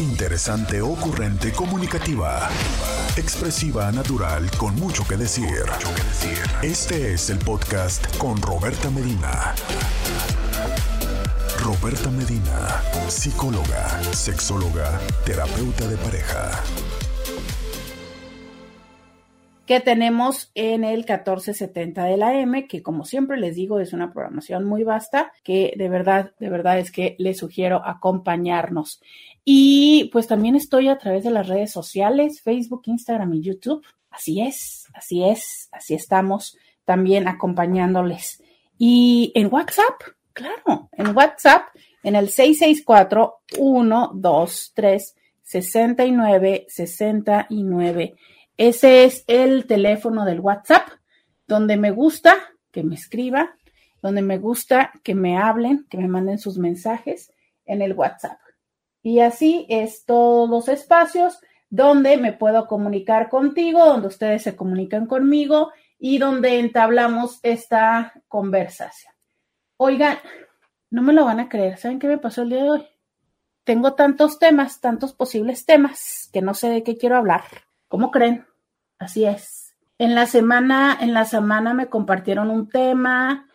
Interesante, ocurrente, comunicativa. Expresiva, natural, con mucho que decir. Este es el podcast con Roberta Medina. Roberta Medina, psicóloga, sexóloga, terapeuta de pareja que tenemos en el 1470 de la M, que como siempre les digo es una programación muy vasta, que de verdad, de verdad es que les sugiero acompañarnos. Y pues también estoy a través de las redes sociales, Facebook, Instagram y YouTube. Así es, así es, así estamos también acompañándoles. Y en WhatsApp, claro, en WhatsApp, en el 664 123 69 69 ese es el teléfono del WhatsApp, donde me gusta que me escriba, donde me gusta que me hablen, que me manden sus mensajes en el WhatsApp. Y así es todos los espacios donde me puedo comunicar contigo, donde ustedes se comunican conmigo y donde entablamos esta conversación. Oigan, no me lo van a creer, ¿saben qué me pasó el día de hoy? Tengo tantos temas, tantos posibles temas, que no sé de qué quiero hablar. ¿Cómo creen? Así es. En la semana, en la semana me compartieron un tema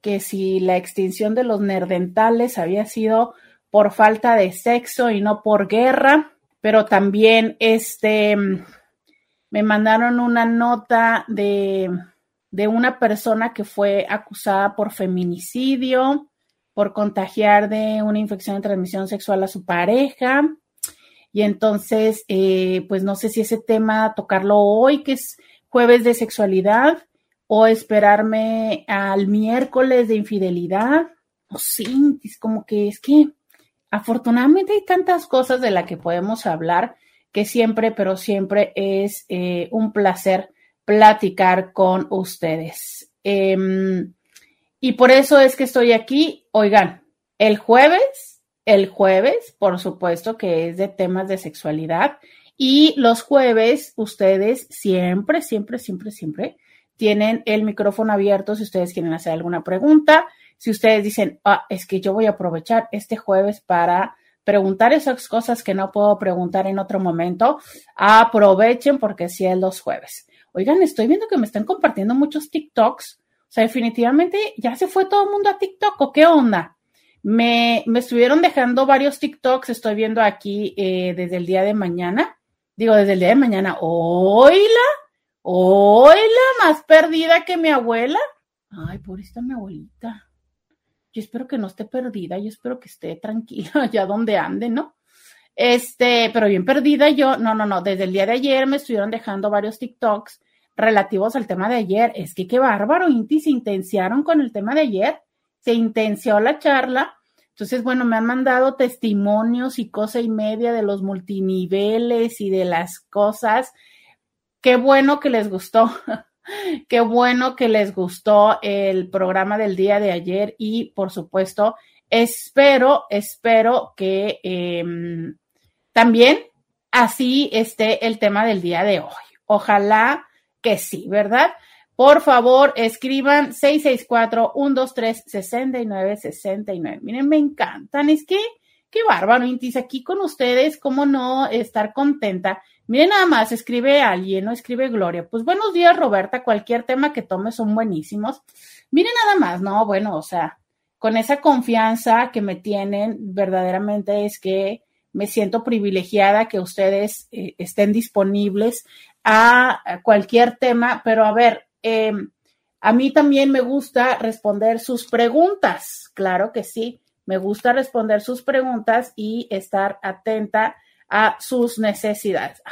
que si la extinción de los nerdentales había sido por falta de sexo y no por guerra, pero también este me mandaron una nota de, de una persona que fue acusada por feminicidio, por contagiar de una infección de transmisión sexual a su pareja. Y entonces, eh, pues no sé si ese tema tocarlo hoy, que es jueves de sexualidad, o esperarme al miércoles de infidelidad. O sí, es como que es que afortunadamente hay tantas cosas de las que podemos hablar que siempre, pero siempre es eh, un placer platicar con ustedes. Em, y por eso es que estoy aquí. Oigan, el jueves el jueves, por supuesto, que es de temas de sexualidad. Y los jueves, ustedes siempre, siempre, siempre, siempre tienen el micrófono abierto si ustedes quieren hacer alguna pregunta. Si ustedes dicen, ah, es que yo voy a aprovechar este jueves para preguntar esas cosas que no puedo preguntar en otro momento, aprovechen porque sí es los jueves. Oigan, estoy viendo que me están compartiendo muchos TikToks. O sea, definitivamente ya se fue todo el mundo a TikTok o qué onda. Me, estuvieron dejando varios TikToks, estoy viendo aquí eh, desde el día de mañana. Digo, desde el día de mañana. ¡Oila! ¡Oila! Más perdida que mi abuela. Ay, pobrecita mi abuelita. Yo espero que no esté perdida, yo espero que esté tranquila allá donde ande, ¿no? Este, pero bien perdida yo. No, no, no. Desde el día de ayer me estuvieron dejando varios TikToks relativos al tema de ayer. Es que qué bárbaro, Inti, se intenciaron con el tema de ayer se intenció la charla. Entonces, bueno, me han mandado testimonios y cosa y media de los multiniveles y de las cosas. Qué bueno que les gustó. Qué bueno que les gustó el programa del día de ayer y, por supuesto, espero, espero que em, también así esté el tema del día de hoy. Ojalá que sí, ¿verdad? Por favor, escriban 664-123-6969. Miren, me encantan. Es que, qué bárbaro, Intis, aquí con ustedes, cómo no estar contenta. Miren nada más, escribe alguien, no escribe Gloria. Pues buenos días, Roberta. Cualquier tema que tome son buenísimos. Miren nada más, no, bueno, o sea, con esa confianza que me tienen, verdaderamente es que me siento privilegiada que ustedes eh, estén disponibles a cualquier tema, pero a ver, Em, a mí también me gusta responder sus preguntas, claro que sí, me gusta responder sus preguntas y estar atenta a sus necesidades.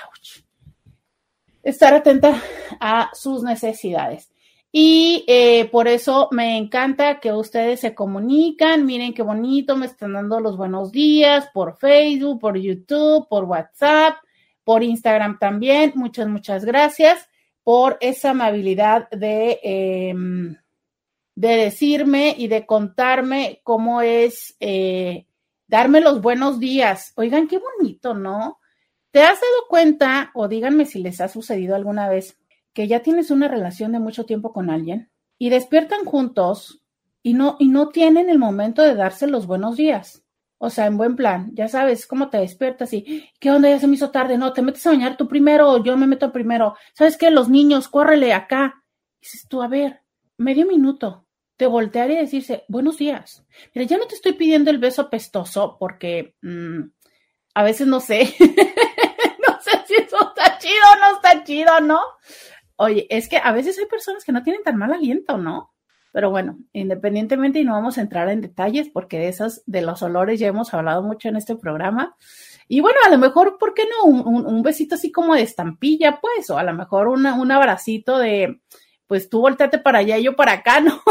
Estar atenta a sus necesidades. Y eh, por eso me encanta que ustedes se comunican. Miren qué bonito, me están dando los buenos días por Facebook, por YouTube, por WhatsApp, por Instagram también. Muchas, muchas gracias por esa amabilidad de, em, de decirme y de contarme cómo es eh, darme los buenos días. Oigan, qué bonito, ¿no? ¿Te has dado cuenta, o díganme si les ha sucedido alguna vez, que ya tienes una relación de mucho tiempo con alguien y despiertan juntos y no, y no tienen el momento de darse los buenos días? O sea, en buen plan, ya sabes cómo te despiertas y qué onda, ya se me hizo tarde, no, te metes a bañar tú primero, yo me meto primero. ¿Sabes qué? Los niños, córrele acá. dices tú, a ver, medio minuto, de voltear y decirse, buenos días. Mira, ya no te estoy pidiendo el beso apestoso porque mm, a veces no sé, no sé si eso está chido o no está chido, ¿no? Oye, es que a veces hay personas que no tienen tan mal aliento, ¿no? Pero bueno, independientemente, y no vamos a entrar en detalles porque de esos, de los olores ya hemos hablado mucho en este programa. Y bueno, a lo mejor, ¿por qué no? Un, besito así como de estampilla, pues, o a lo mejor una, un abracito de, pues tú volteate para allá y yo para acá, ¿no?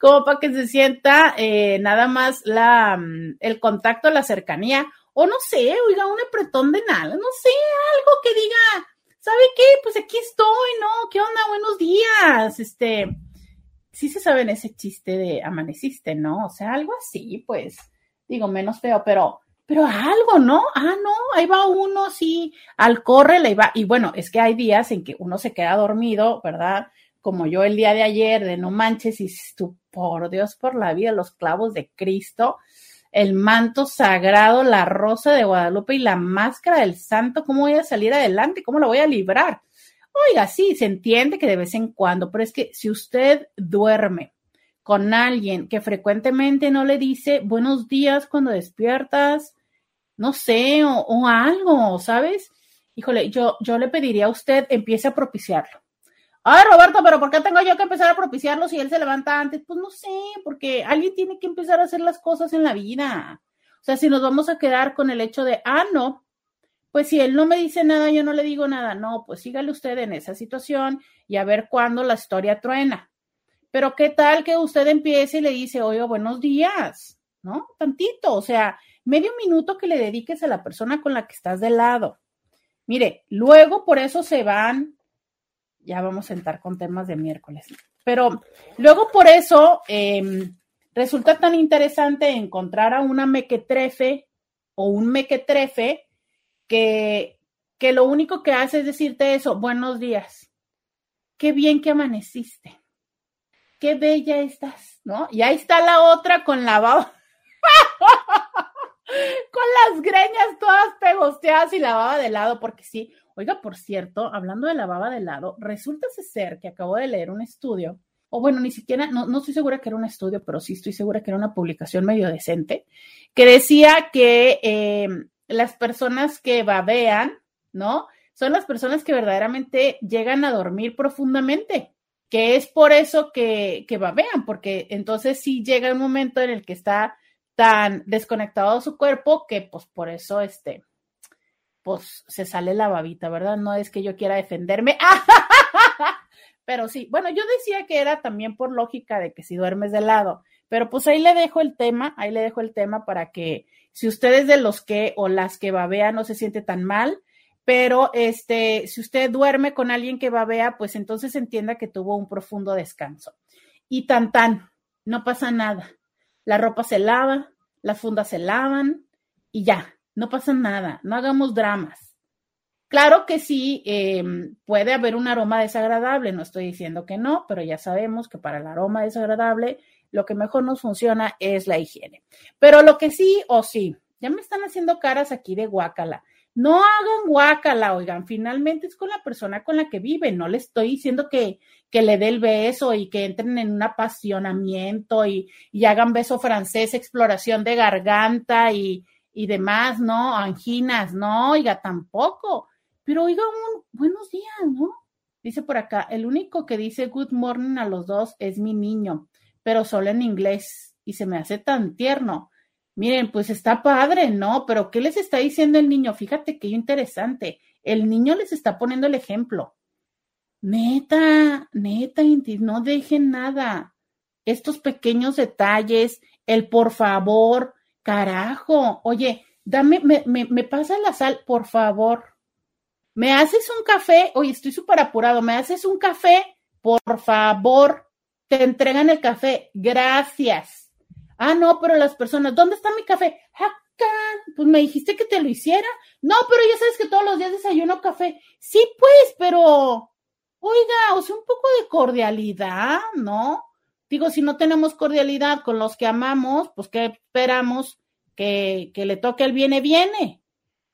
como para que se sienta eh, nada más la, el contacto, la cercanía, o no sé, oiga, un apretón de nada, no sé, algo que diga, ¿sabe qué? Pues aquí estoy, ¿no? ¿Qué onda? Buenos días. Este, sí se saben ese chiste de amaneciste, ¿no? O sea, algo así, pues, digo, menos feo, pero, pero algo, ¿no? Ah, no, ahí va uno, sí, al corre le va. Y bueno, es que hay días en que uno se queda dormido, ¿verdad? Como yo el día de ayer, de no manches, y tú, por Dios, por la vida, los clavos de Cristo el manto sagrado, la rosa de Guadalupe y la máscara del santo, ¿cómo voy a salir adelante? ¿Cómo la voy a librar? Oiga, sí, se entiende que de vez en cuando, pero es que si usted duerme con alguien que frecuentemente no le dice buenos días cuando despiertas, no sé, o, o algo, ¿sabes? Híjole, yo, yo le pediría a usted, empiece a propiciarlo Ay, Roberto, pero ¿por qué tengo yo que empezar a propiciarlo si él se levanta antes? Pues no sé, porque alguien tiene que empezar a hacer las cosas en la vida. O sea, si nos vamos a quedar con el hecho de, ah, no, pues si él no me dice nada, yo no le digo nada. No, pues sígale usted en esa situación y a ver cuándo la historia truena. Pero qué tal que usted empiece y le dice, oye, buenos días, ¿no? Tantito, o sea, medio minuto que le dediques a la persona con la que estás de lado. Mire, luego por eso se van ya vamos a entrar con temas de miércoles. Pero luego por eso em, resulta tan interesante encontrar a una mequetrefe o un mequetrefe que, que lo único que hace es decirte eso, buenos días, qué bien que amaneciste, qué bella estás, ¿no? Y ahí está la otra con la. con las greñas todas pegosteadas y la baba de lado, porque sí, Oiga, por cierto, hablando de la baba de lado, resulta ser que acabo de leer un estudio, o bueno, ni siquiera, no, no estoy segura que era un estudio, pero sí estoy segura que era una publicación medio decente, que decía que eh, las personas que babean, ¿no? Son las personas que verdaderamente llegan a dormir profundamente, que es por eso que, que babean, porque entonces sí llega un momento en el que está tan desconectado su cuerpo que pues por eso este, pues se sale la babita, ¿verdad? No es que yo quiera defenderme, pero sí, bueno, yo decía que era también por lógica de que si duermes de lado, pero pues ahí le dejo el tema, ahí le dejo el tema para que si ustedes de los que o las que babean no se siente tan mal, pero este, si usted duerme con alguien que babea, pues entonces entienda que tuvo un profundo descanso. Y tan tan, no pasa nada. La ropa se lava, las fundas se lavan y ya, no pasa nada, no hagamos dramas. Claro que sí, em, puede haber un aroma desagradable, no estoy diciendo que no, pero ya sabemos que para el aroma desagradable lo que mejor nos funciona es la higiene. Pero lo que sí o sí, ya me están haciendo caras aquí de guácala. No hagan guácala, oigan, finalmente es con la persona con la que viven, no le estoy diciendo que, que le dé el beso y que entren en un apasionamiento y, y hagan beso francés, exploración de garganta y, y demás, ¿no? Anginas, no, oiga, tampoco. Pero oiga, un buenos días, ¿no? Dice por acá, el único que dice good morning a los dos es mi niño, pero solo en inglés y se me hace tan tierno. Miren, pues está padre, ¿no? Pero ¿qué les está diciendo el niño? Fíjate qué interesante. El niño les está poniendo el ejemplo. Neta, neta, no dejen nada. Estos pequeños detalles, el por favor, Carajo, oye, dame, me, me, me pasa la sal, por favor. ¿Me haces un café? Oye, estoy súper apurado. ¿Me haces un café? Por favor. Te entregan el café. Gracias. Ah, no, pero las personas, ¿dónde está mi café? Acá. Pues me dijiste que te lo hiciera. No, pero ya sabes que todos los días desayuno café. Sí, pues, pero, oiga, o sea, un poco de cordialidad, ¿no? Digo, si no tenemos cordialidad con los que amamos, pues ¿qué esperamos? Que, que le toque el viene, viene.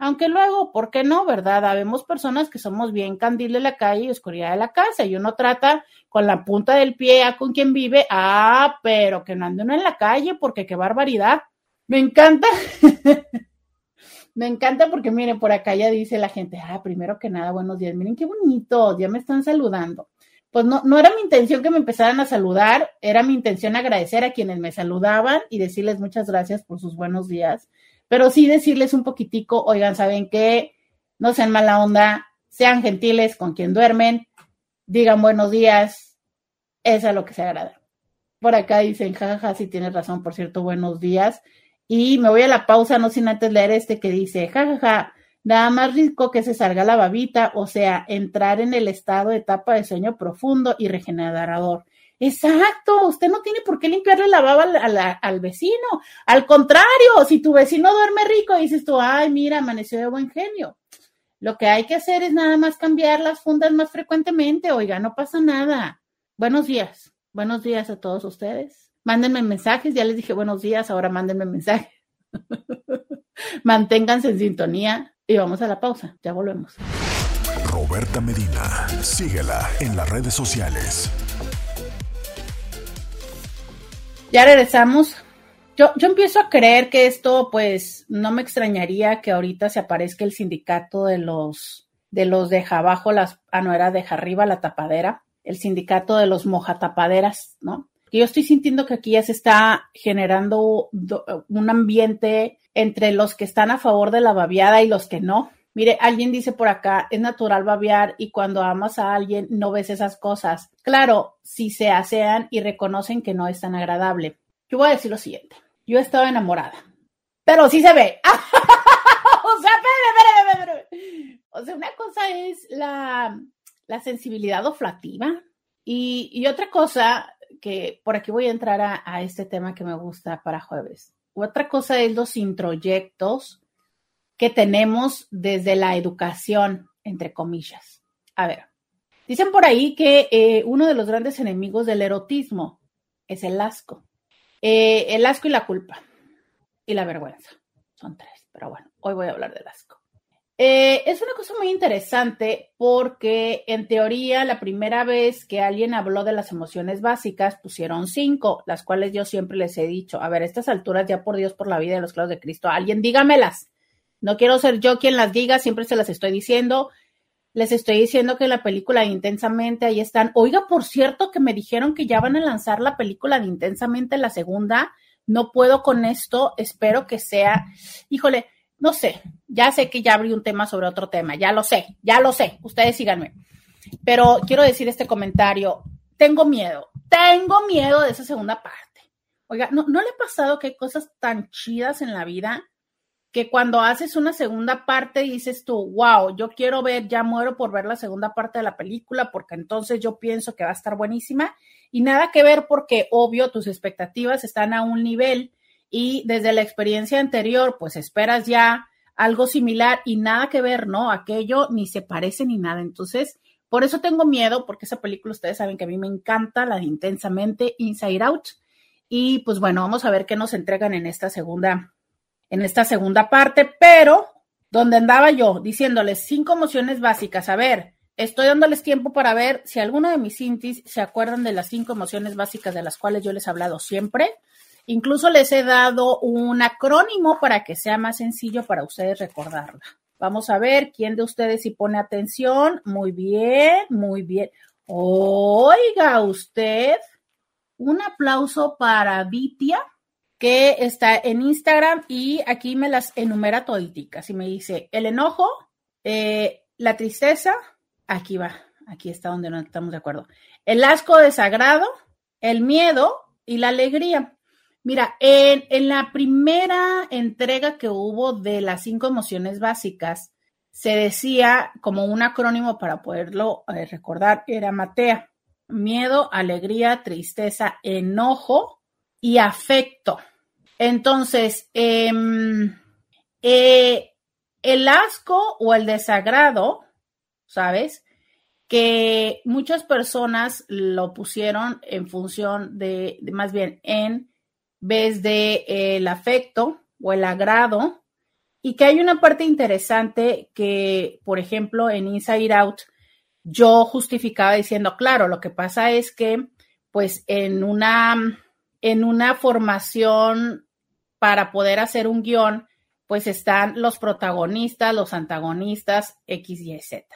Aunque luego, ¿por qué no, verdad? Habemos personas que somos bien candil de la calle y oscuridad de la casa y uno trata con la punta del pie a con quien vive, ah, pero que no ande uno en la calle porque qué barbaridad. Me encanta. Me encanta porque miren, por acá ya dice la gente, ah, primero que nada, buenos días, miren qué bonito, ya me están saludando. Pues no, no era mi intención que me empezaran a saludar, era mi intención agradecer a quienes me saludaban y decirles muchas gracias por sus buenos días pero sí decirles un poquitico, oigan, ¿saben qué? No sean mala onda, sean gentiles con quien duermen, digan buenos días, es lo que se agrada. Por acá dicen, jajaja, sí tienes razón, por cierto, buenos días. Y me voy a la pausa, no sin antes leer este que dice, jajaja, nada más rico que se salga la babita, o sea, entrar en el estado de etapa de sueño profundo y regenerador. Exacto, usted no tiene por qué limpiarle la baba al, vecino. Al contrario, si tu vecino duerme rico, dices tú, ay, mira, amaneció de buen genio. Lo que hay que hacer es nada más cambiar las fundas más frecuentemente. Oiga, no pasa nada. Buenos días. Buenos días a todos ustedes. Mándenme mensajes. Ya les dije buenos días, ahora mándenme mensajes. Manténganse en sintonía y vamos a la pausa. Ya volvemos. Roberta Medina, síguela en las redes sociales Ya regresamos. Yo, yo empiezo a creer que esto, pues, no me extrañaría que ahorita se aparezca el sindicato de los de los deja abajo las, ah, no era deja arriba la tapadera, el sindicato de los mojatapaderas, ¿no? Yo estoy sintiendo que aquí ya se está generando un ambiente entre los que están a favor de la babiada y los que no. Mire, alguien dice por acá, es natural babear y cuando amas a alguien no ves esas cosas. Claro, si se asean y reconocen que no es tan agradable. Yo voy a decir lo siguiente. Yo he estado enamorada, pero sí se ve. o sea, espérame, espérame, espérame. O sea, una cosa es la, la sensibilidad oflativa y, y, otra cosa que por aquí voy a entrar a, a este tema que me gusta para jueves. Otra cosa es los introyectos que tenemos desde la educación, entre comillas. A ver, dicen por ahí que eh, uno de los grandes enemigos del erotismo es el asco. Eh, el asco y la culpa y la vergüenza. Son tres, pero bueno, hoy voy a hablar del asco. Eh, es una cosa muy interesante porque en teoría la primera vez que alguien habló de las emociones básicas pusieron cinco, las cuales yo siempre les he dicho, a ver, a estas alturas ya por Dios, por la vida de los clavos de Cristo, alguien dígamelas. No quiero ser yo quien las diga, siempre se las estoy diciendo. Les estoy diciendo que la película de Intensamente ahí están. Oiga, por cierto, que me dijeron que ya van a lanzar la película de Intensamente, la segunda. No puedo con esto, espero que sea. Híjole, no sé, ya sé que ya abrí un tema sobre otro tema, ya lo sé, ya lo sé, ustedes síganme. Pero quiero decir este comentario, tengo miedo, tengo miedo de esa segunda parte. Oiga, ¿no, ¿no le ha pasado que hay cosas tan chidas en la vida que cuando haces una segunda parte dices tú, wow, yo quiero ver, ya muero por ver la segunda parte de la película porque entonces yo pienso que va a estar buenísima y nada que ver porque obvio tus expectativas están a un nivel y desde la experiencia anterior pues esperas ya algo similar y nada que ver, ¿no? Aquello ni se parece ni nada. Entonces, por eso tengo miedo porque esa película ustedes saben que a mí me encanta, la de intensamente Inside Out. Y pues bueno, vamos a ver qué nos entregan en esta segunda en esta segunda parte, pero donde andaba yo diciéndoles cinco emociones básicas. A ver, estoy dándoles tiempo para ver si alguno de mis intis se acuerdan de las cinco emociones básicas de las cuales yo les he hablado siempre. Incluso les he dado un acrónimo para que sea más sencillo para ustedes recordarla. Vamos a ver quién de ustedes si pone atención. Muy bien, muy bien. Oiga usted, un aplauso para Vitia que está en Instagram y aquí me las enumera toditicas y me dice el enojo, eh, la tristeza, aquí va, aquí está donde no estamos de acuerdo, el asco desagrado, el miedo y la alegría. Mira, en, la primera entrega que hubo de las cinco emociones básicas, se decía como un acrónimo para poderlo eh, recordar, era Matea, miedo, alegría, tristeza, enojo y afecto. Entonces, em, eh, el asco o el desagrado, ¿sabes? que muchas personas lo pusieron en función de, más bien en vez de el afecto o el agrado y que hay una parte interesante que, por ejemplo, en Inside Out yo justificaba diciendo, claro, lo que pasa es que pues en una en una formación para poder hacer un guion, pues están los protagonistas, los antagonistas, X, Y, Z.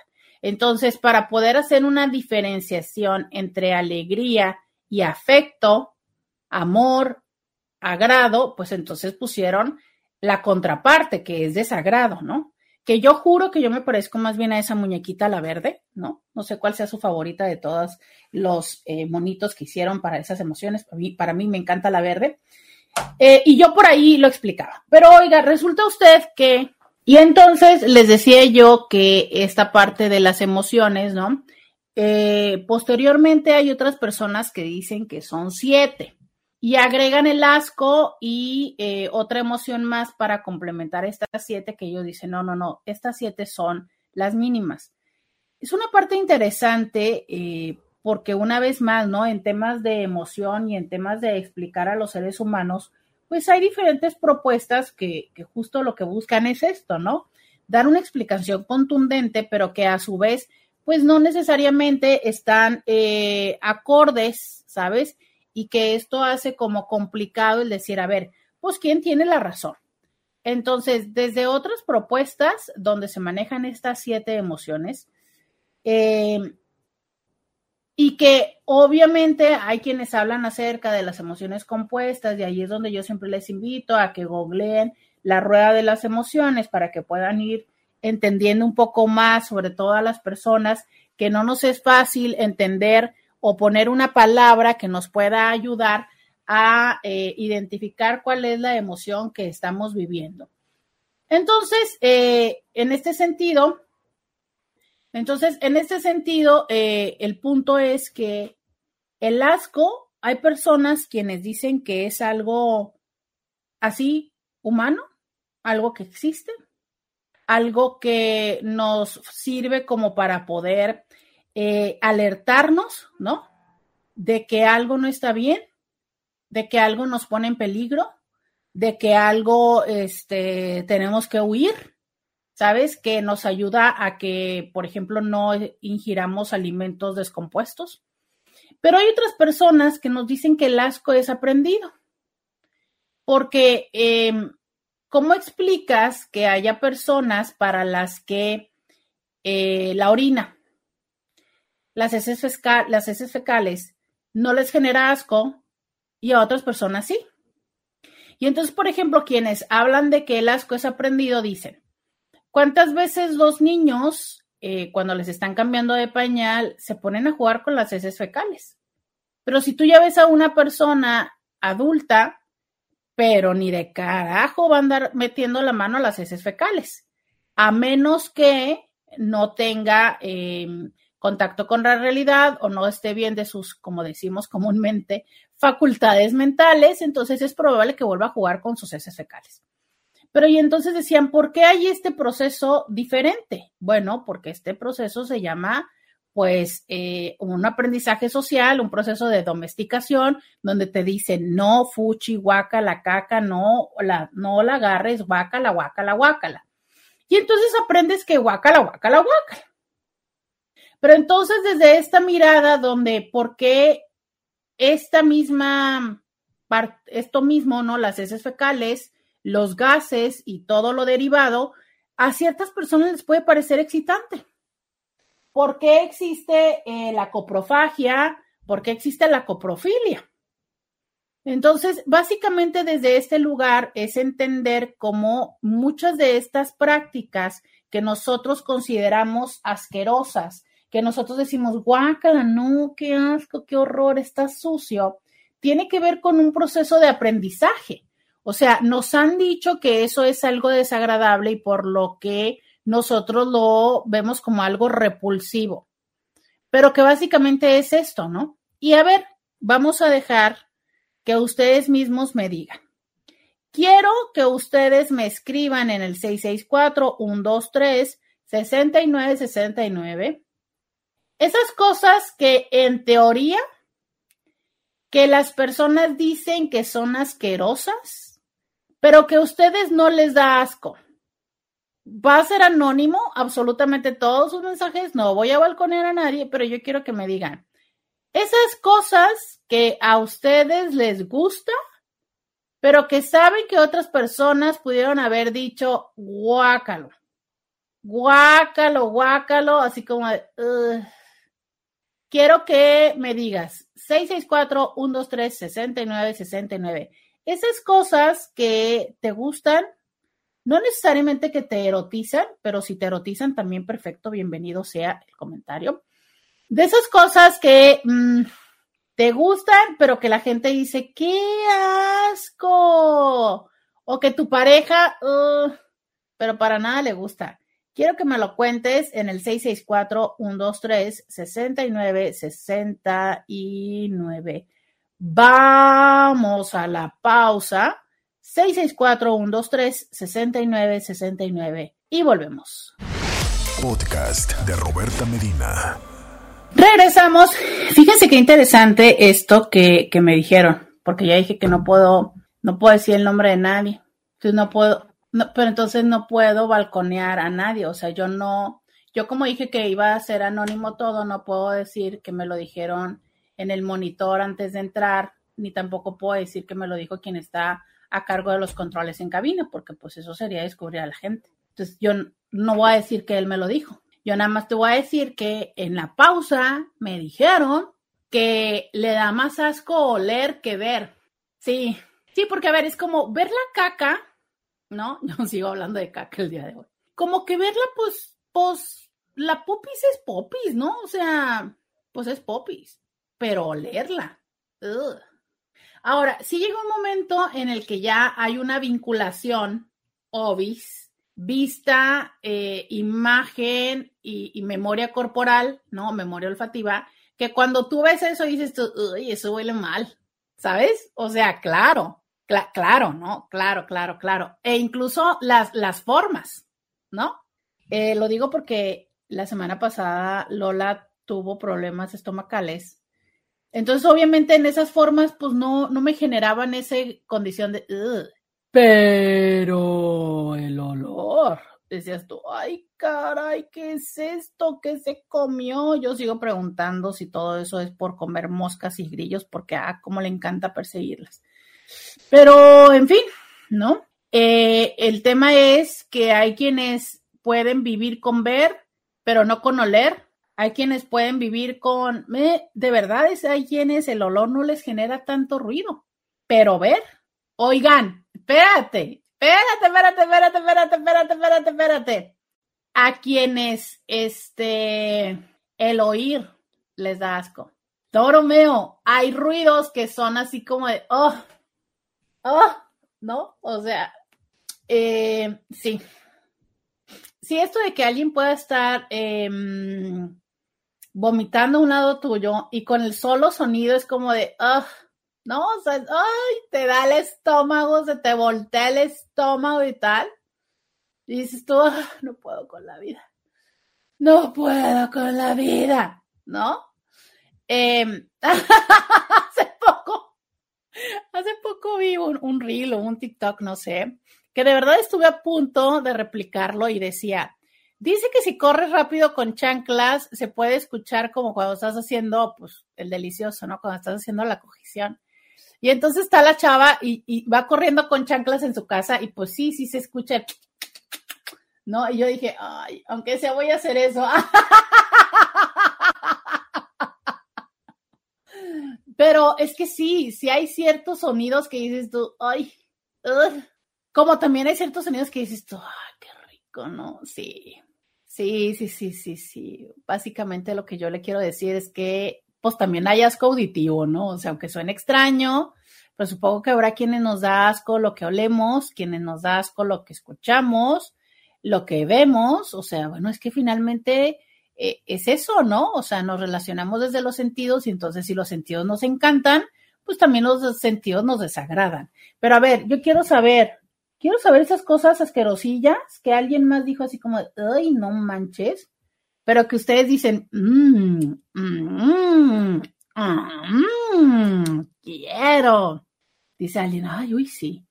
Entonces, para poder hacer una diferenciación entre alegría y afecto, amor, agrado, pues entonces pusieron la contraparte, que es desagrado, ¿no? Que yo juro que yo me parezco más bien a esa muñequita, la verde, ¿no? No sé cuál sea su favorita de todos los eh, monitos que hicieron para esas emociones. Para mí, para mí me encanta la verde. Eh, y yo por ahí lo explicaba. Pero oiga, resulta usted que y entonces les decía yo que esta parte de las emociones, ¿no? Eh, posteriormente hay otras personas que dicen que son siete y agregan el asco y eh, otra emoción más para complementar estas siete que ellos dicen, no, no, no, estas siete son las mínimas. Es una parte interesante eh, porque una vez más, ¿no? En temas de emoción y en temas de explicar a los seres humanos, pues hay diferentes propuestas que, justo lo que buscan es esto, ¿no? Dar una explicación contundente, pero que a su vez, pues no necesariamente están eh, acordes, ¿sabes? Y que esto hace como complicado el decir, a ver, pues quién tiene la razón. Entonces, desde otras propuestas donde se manejan estas siete emociones, eh, y que obviamente hay quienes hablan acerca de las emociones compuestas y ahí es donde yo siempre les invito a que googleen la rueda de las emociones para que puedan ir entendiendo un poco más sobre todas las personas que no nos es fácil entender o poner una palabra que nos pueda ayudar a eh, identificar cuál es la emoción que estamos viviendo. Entonces, eh, en este sentido, entonces, en este sentido, eh, el punto es que el asco, hay personas quienes dicen que es algo así humano, algo que existe, algo que nos sirve como para poder eh, alertarnos, ¿no? De que algo no está bien, de que algo nos pone en peligro, de que algo este, tenemos que huir. ¿sabes? Que nos ayuda a que, por ejemplo, no ingiramos alimentos descompuestos. Pero hay otras personas que nos dicen que el asco es aprendido. Porque, em, ¿cómo explicas que haya personas para las que eh, la orina, las heces, las heces fecales, no les genera asco y a otras personas sí? Y entonces, por ejemplo, quienes hablan de que el asco es aprendido dicen, ¿Cuántas veces los niños, eh, cuando les están cambiando de pañal, se ponen a jugar con las heces fecales? Pero si tú ya ves a una persona adulta, pero ni de carajo va a andar metiendo la mano a las heces fecales, a menos que no tenga em, contacto con la realidad o no esté bien de sus, como decimos comúnmente, facultades mentales, entonces es probable que vuelva a jugar con sus heces fecales. Pero y entonces decían, ¿por qué hay este proceso diferente? Bueno, porque este proceso se llama pues eh, un aprendizaje social, un proceso de domesticación, donde te dicen no, fuchi, guaca, la caca, no la, no la agarres, guácala, guácala, guácala. Y entonces aprendes que guácala, guácala, guácala. Pero entonces desde esta mirada donde, ¿por qué esta misma, esto mismo, ¿no? Las heces fecales los gases y todo lo derivado, a ciertas personas les puede parecer excitante. ¿Por qué existe eh, la coprofagia? ¿Por qué existe la coprofilia? Entonces, básicamente desde este lugar es entender cómo muchas de estas prácticas que nosotros consideramos asquerosas, que nosotros decimos, guácala, no, qué asco, qué horror, está sucio, tiene que ver con un proceso de aprendizaje. O sea, nos han dicho que eso es algo desagradable y por lo que nosotros lo vemos como algo repulsivo. Pero que básicamente es esto, ¿no? Y a ver, vamos a dejar que ustedes mismos me digan. Quiero que ustedes me escriban en el 664-123-6969 esas cosas que en teoría que las personas dicen que son asquerosas, pero que a ustedes no les da asco. Va a ser anónimo absolutamente todos sus mensajes, no voy a balconear a nadie, pero yo quiero que me digan esas cosas que a ustedes les gusta, pero que saben que otras personas pudieron haber dicho guácalo, guácalo, guácalo, así como, quiero que me digas 664-123-6969. Esas cosas que te gustan, no necesariamente que te erotizan, pero si te erotizan también perfecto, bienvenido sea el comentario. De esas cosas que mm, te gustan, pero que la gente dice, qué asco. O que tu pareja, pero para nada le gusta. Quiero que me lo cuentes en el 664-123-6969. Vamos a la pausa. 664-123-6969. Y volvemos. Podcast de Roberta Medina. Regresamos. Fíjense qué interesante esto que, que me dijeron, porque ya dije que no puedo, no puedo decir el nombre de nadie. Entonces no puedo, no, pero entonces no puedo balconear a nadie, o sea, yo no, yo como dije que iba a ser anónimo todo, no puedo decir que me lo dijeron en el monitor antes de entrar, ni tampoco puedo decir que me lo dijo quien está a cargo de los controles en cabina, porque pues eso sería descubrir a la gente. Entonces yo no voy a decir que él me lo dijo. Yo nada más te voy a decir que en la pausa me dijeron que le da más asco oler que ver. Sí, sí, porque a ver, es como ver la caca ¿no? Yo sigo hablando de caca el día de hoy. Como que verla, pues, pues, la popis es popis, ¿no? O sea, pues es popis, pero olerla. Ahora, si llega un momento en el que ya hay una vinculación, obis, vista, eh, imagen y, memoria corporal, ¿no? Memoria olfativa, que cuando tú ves eso dices uy, eso huele mal, ¿sabes? O sea, claro, claro, ¿no? Claro, claro, claro. E incluso las, las formas, ¿no? Eh, lo digo porque la semana pasada Lola tuvo problemas estomacales. Entonces, obviamente, en esas formas, pues no, no me generaban esa condición de. Pero el olor, decías tú, ay, caray, ¿qué es esto? ¿Qué se comió? Yo sigo preguntando si todo eso es por comer moscas y grillos, porque, ah, cómo le encanta perseguirlas. Pero, en fin, ¿no? Eh, el tema es que hay quienes pueden vivir con ver, pero no con oler. Hay quienes pueden vivir con, de verdad, es, hay quienes el olor no les genera tanto ruido, pero ver, oigan, espérate, espérate, espérate, espérate, espérate, espérate, espérate, espérate. A quienes, este, el oír les da asco. Toro mío, hay ruidos que son así como de, oh, oh, ¿no? O sea, eh, sí. Sí, esto de que alguien pueda estar em, vomitando un lado tuyo y con el solo sonido es como de, oh, ¿no? Ay, te da el estómago, se te voltea el estómago y tal. Y dices tú, no puedo con la vida. No puedo con la vida, ¿no? Eh, poco Hace poco vi un, un reel o un TikTok, no sé, que de verdad estuve a punto de replicarlo y decía, dice que si corres rápido con chanclas, se puede escuchar como cuando estás haciendo, pues, el delicioso, ¿no? Cuando estás haciendo la cogición. Y entonces está la chava y, va corriendo con chanclas en su casa y pues sí, sí se escucha, ¿no? Y yo dije, ay, aunque sea voy a hacer eso. Pero es que sí, sí hay ciertos sonidos que dices tú, ay, como también hay ciertos sonidos que dices tú, ay, qué rico, ¿no? Sí, sí, sí, sí, sí, sí. Básicamente lo que yo le quiero decir es que, pues también hay asco auditivo, ¿no? O sea, aunque suene extraño, pues supongo que habrá quienes nos da asco lo que olemos, quienes nos da asco lo que escuchamos, lo que vemos, o sea, bueno, es que finalmente eh, es eso, ¿no? O sea, nos relacionamos desde los sentidos y entonces si los sentidos nos encantan, pues también los sentidos nos desagradan. Pero a ver, yo quiero saber, quiero saber esas cosas asquerosillas que alguien más dijo así como, ay, no manches. pero que ustedes dicen, mmm, mmm, mmm, quiero. Dice alguien, ay, uy, sí.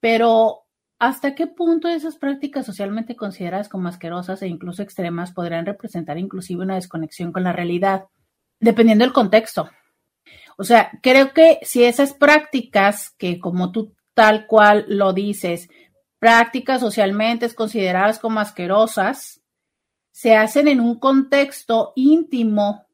Pero, ¿hasta qué punto esas prácticas socialmente consideradas como asquerosas e incluso extremas podrían representar inclusive una desconexión con la realidad? Dependiendo del contexto. O sea, creo que si esas prácticas que como tú tal cual lo dices, prácticas socialmente consideradas como asquerosas, se hacen en un contexto íntimo,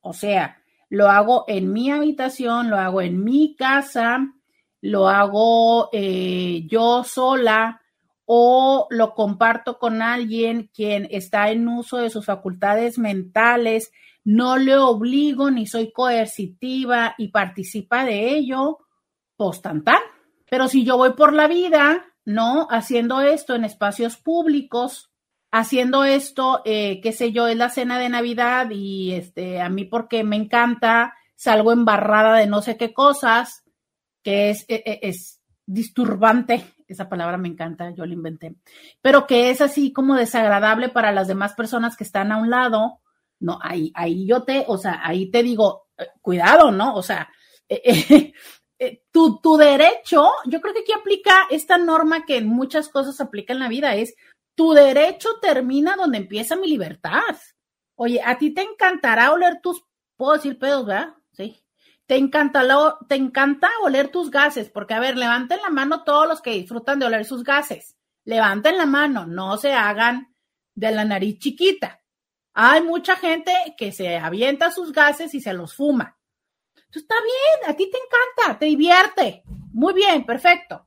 o sea, lo hago en mi habitación, lo hago en mi casa, lo hago eh, yo sola o lo comparto con alguien quien está en uso de sus facultades mentales, no le obligo ni soy coercitiva y participa de ello, pues Pero si yo voy por la vida, ¿no? Haciendo esto en espacios públicos, haciendo esto, eh, qué sé yo, es la cena de Navidad y este, a mí porque me encanta, salgo embarrada de no sé qué cosas, que es, es, e, es disturbante, esa palabra me encanta, yo la inventé, pero que es así como desagradable para las demás personas que están a un lado, no, ahí, ahí yo te, o sea, ahí te digo, eh, cuidado, ¿no? O sea, eh, eh, tu, tu derecho, yo creo que aquí aplica esta norma que en muchas cosas aplica en la vida, es tu derecho termina donde empieza mi libertad. Oye, a ti te encantará oler tus, puedo decir pedos, ¿verdad? Sí. Te encanta, te encanta oler tus gases, porque a ver, levanten la mano todos los que disfrutan de oler sus gases. Levanten la mano, no se hagan de la nariz chiquita. Hay mucha gente que se avienta sus gases y se los fuma. Entonces, está bien, a ti te encanta, te divierte. Muy bien, perfecto.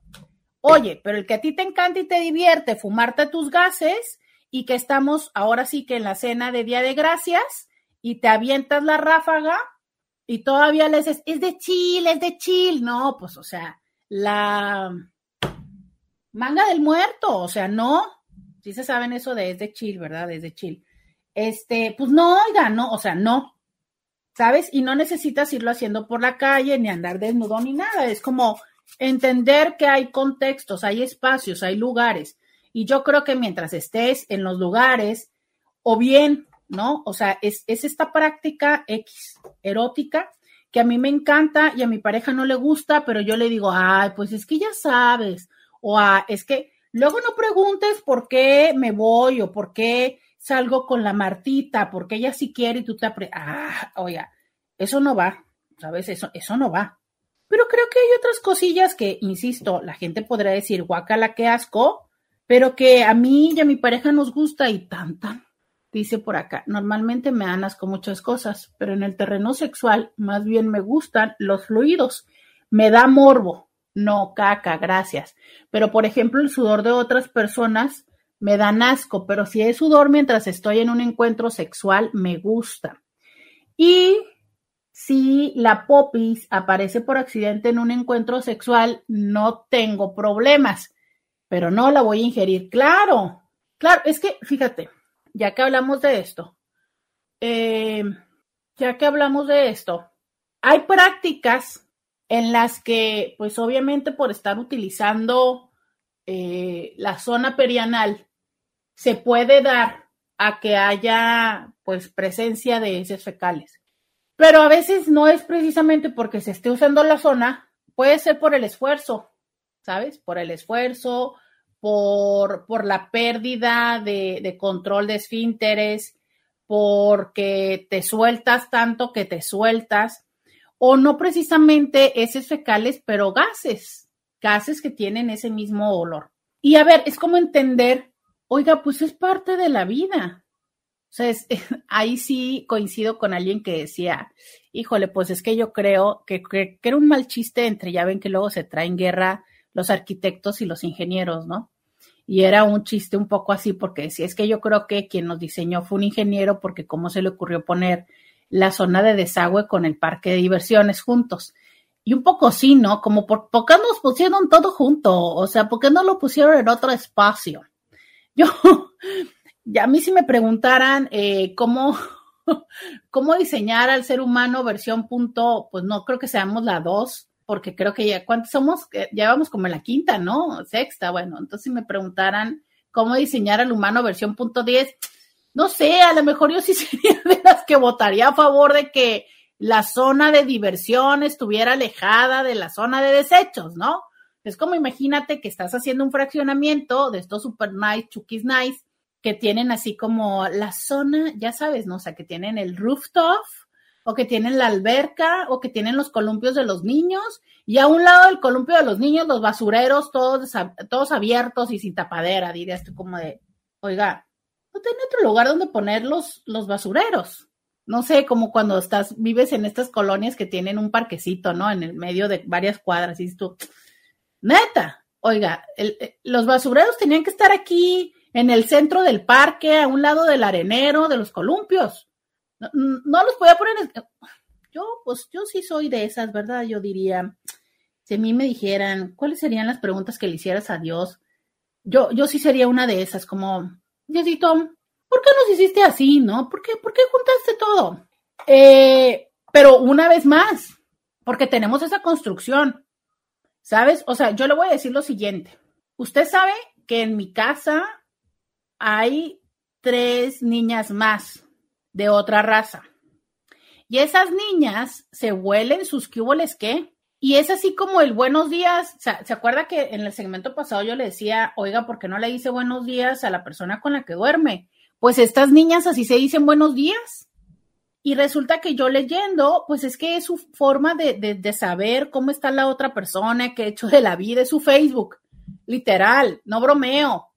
Oye, pero el que a ti te encanta y te divierte fumarte tus gases y que estamos ahora sí que en la cena de Día de Gracias y te avientas la ráfaga y todavía le dices, es de chill, es de chill. No, pues, o sea, la manga del muerto, o sea, no. Sí se saben eso de es de chill, ¿verdad? Es de chill. Este, pues no, oiga, no, o sea, no. ¿Sabes? Y no necesitas irlo haciendo por la calle ni andar desnudo ni nada. Es como, entender que hay contextos, hay espacios, hay lugares. Y yo creo que mientras estés en los lugares, o bien, ¿no? O sea, es, esta práctica X, erótica, que a mí me encanta y a mi pareja no le gusta, pero yo le digo, ay, pues es que ya sabes, o ah, es que luego no preguntes por qué me voy o por qué salgo con la Martita, porque ella sí quiere y tú te apre ah, oye, eso no va, ¿sabes? Eso, eso no va. Pero creo que hay otras cosillas que, insisto, la gente podrá decir, guacala, qué asco, pero que a mí y a mi pareja nos gusta y tanta. Dice por acá, normalmente me dan asco muchas cosas, pero en el terreno sexual más bien me gustan los fluidos. Me da morbo. No, caca, gracias. Pero por ejemplo, el sudor de otras personas me dan asco, pero si es sudor mientras estoy en un encuentro sexual, me gusta. Y si la popis aparece por accidente en un encuentro sexual, no tengo problemas, pero no la voy a ingerir. Claro, claro, es que fíjate, ya que hablamos de esto, eh, ya que hablamos de esto, hay prácticas en las que, pues obviamente por estar utilizando eh, la zona perianal, se puede dar a que haya pues presencia de heces fecales. Pero a veces no es precisamente porque se esté usando la zona, puede ser por el esfuerzo, ¿sabes? Por el esfuerzo, por, por la pérdida de, de control de esfínteres, porque te sueltas tanto que te sueltas, o no precisamente heces fecales, pero gases, gases que tienen ese mismo olor. Y a ver, es como entender, oiga, pues es parte de la vida. O sea, ahí sí coincido con alguien que decía, híjole, pues es que yo creo que, que, era un mal chiste entre, ya ven que luego se traen guerra los arquitectos y los ingenieros, ¿no? Y era un chiste un poco así porque decía, es que yo creo que quien nos diseñó fue un ingeniero porque cómo se le ocurrió poner la zona de desagüe con el parque de diversiones juntos. Y un poco sí, ¿no? Como por, ¿por qué nos pusieron todo junto? O sea, ¿por qué no lo pusieron en otro espacio? Yo, ya a mí si me preguntaran eh, cómo, cómo diseñar al ser humano versión punto, pues no creo que seamos la dos, porque creo que ya, ¿cuántos somos? Ya vamos como en la quinta, ¿no? Sexta, bueno, entonces si me preguntaran cómo diseñar al humano versión punto 10, no sé, a lo mejor yo sí sería de las que votaría a favor de que la zona de diversión estuviera alejada de la zona de desechos, ¿no? Es como imagínate que estás haciendo un fraccionamiento de estos super nice, chukis nice, que tienen así como la zona, ya sabes, ¿no? O sea, que tienen el rooftop, o que tienen la alberca, o que tienen los columpios de los niños, y a un lado del columpio de los niños, los basureros todos, todos abiertos y sin tapadera, dirías tú como de, oiga, no tiene otro lugar donde poner los, los basureros. No sé, como cuando estás, vives en estas colonias que tienen un parquecito, ¿no? En el medio de varias cuadras, y tú, neta, oiga, eh, los basureros tenían que estar aquí en el centro del parque, a un lado del arenero, de los columpios. No, no los podía poner. En... Yo, pues, yo sí soy de esas, ¿verdad? Yo diría, si a mí me dijeran, ¿cuáles serían las preguntas que le hicieras a Dios? Yo, yo sí sería una de esas, como, Diosito, ¿por qué nos hiciste así, no? ¿Por qué, por qué juntaste todo? Eh, pero una vez más, porque tenemos esa construcción, ¿sabes? O sea, yo le voy a decir lo siguiente. Usted sabe que en mi casa hay tres niñas más de otra raza. Y esas niñas se huelen sus cuboles qué? Y es así como el buenos días. ¿Se acuerda que en el segmento pasado yo le decía, oiga, ¿por qué no le dice buenos días a la persona con la que duerme? Pues estas niñas así se dicen buenos días. Y resulta que yo leyendo, pues es que es su forma de, de, saber cómo está la otra persona, qué ha hecho de la vida, es su Facebook. Literal, no bromeo.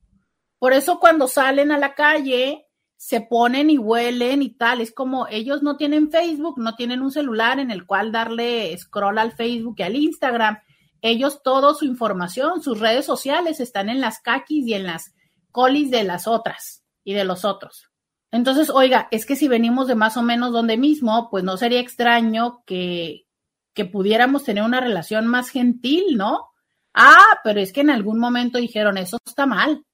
Por eso cuando salen a la calle, se ponen y huelen y tal. Es como ellos no tienen Facebook, no tienen un celular en el cual darle scroll al Facebook y al Instagram. Ellos, toda su información, sus redes sociales están en las caquis y en las colis de las otras y de los otros. Entonces, oiga, es que si venimos de más o menos donde mismo, pues no sería extraño que, que pudiéramos tener una relación más gentil, ¿no? Ah, pero es que en algún momento dijeron, eso está mal.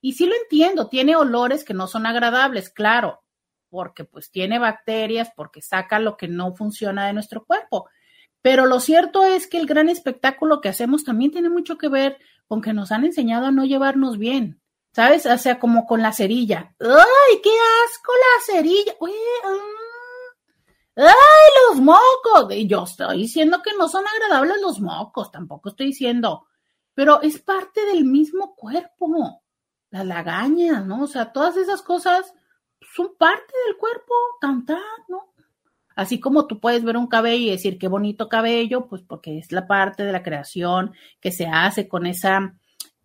Y sí lo entiendo, tiene olores que no son agradables, claro, porque pues tiene bacterias, porque saca lo que no funciona de nuestro cuerpo. Pero lo cierto es que el gran espectáculo que hacemos también tiene mucho que ver con que nos han enseñado a no llevarnos bien, ¿sabes? O sea, como con la cerilla. ¡Ay, qué asco la cerilla! Ah. ¡Ay, los mocos! Y yo estoy diciendo que no son agradables los mocos, tampoco estoy diciendo, pero es parte del mismo cuerpo las lagañas, ¿no? O sea, todas esas cosas son parte del cuerpo, cantar, ¿no? Así como tú puedes ver un cabello y decir qué bonito cabello, pues porque es la parte de la creación que se hace con esa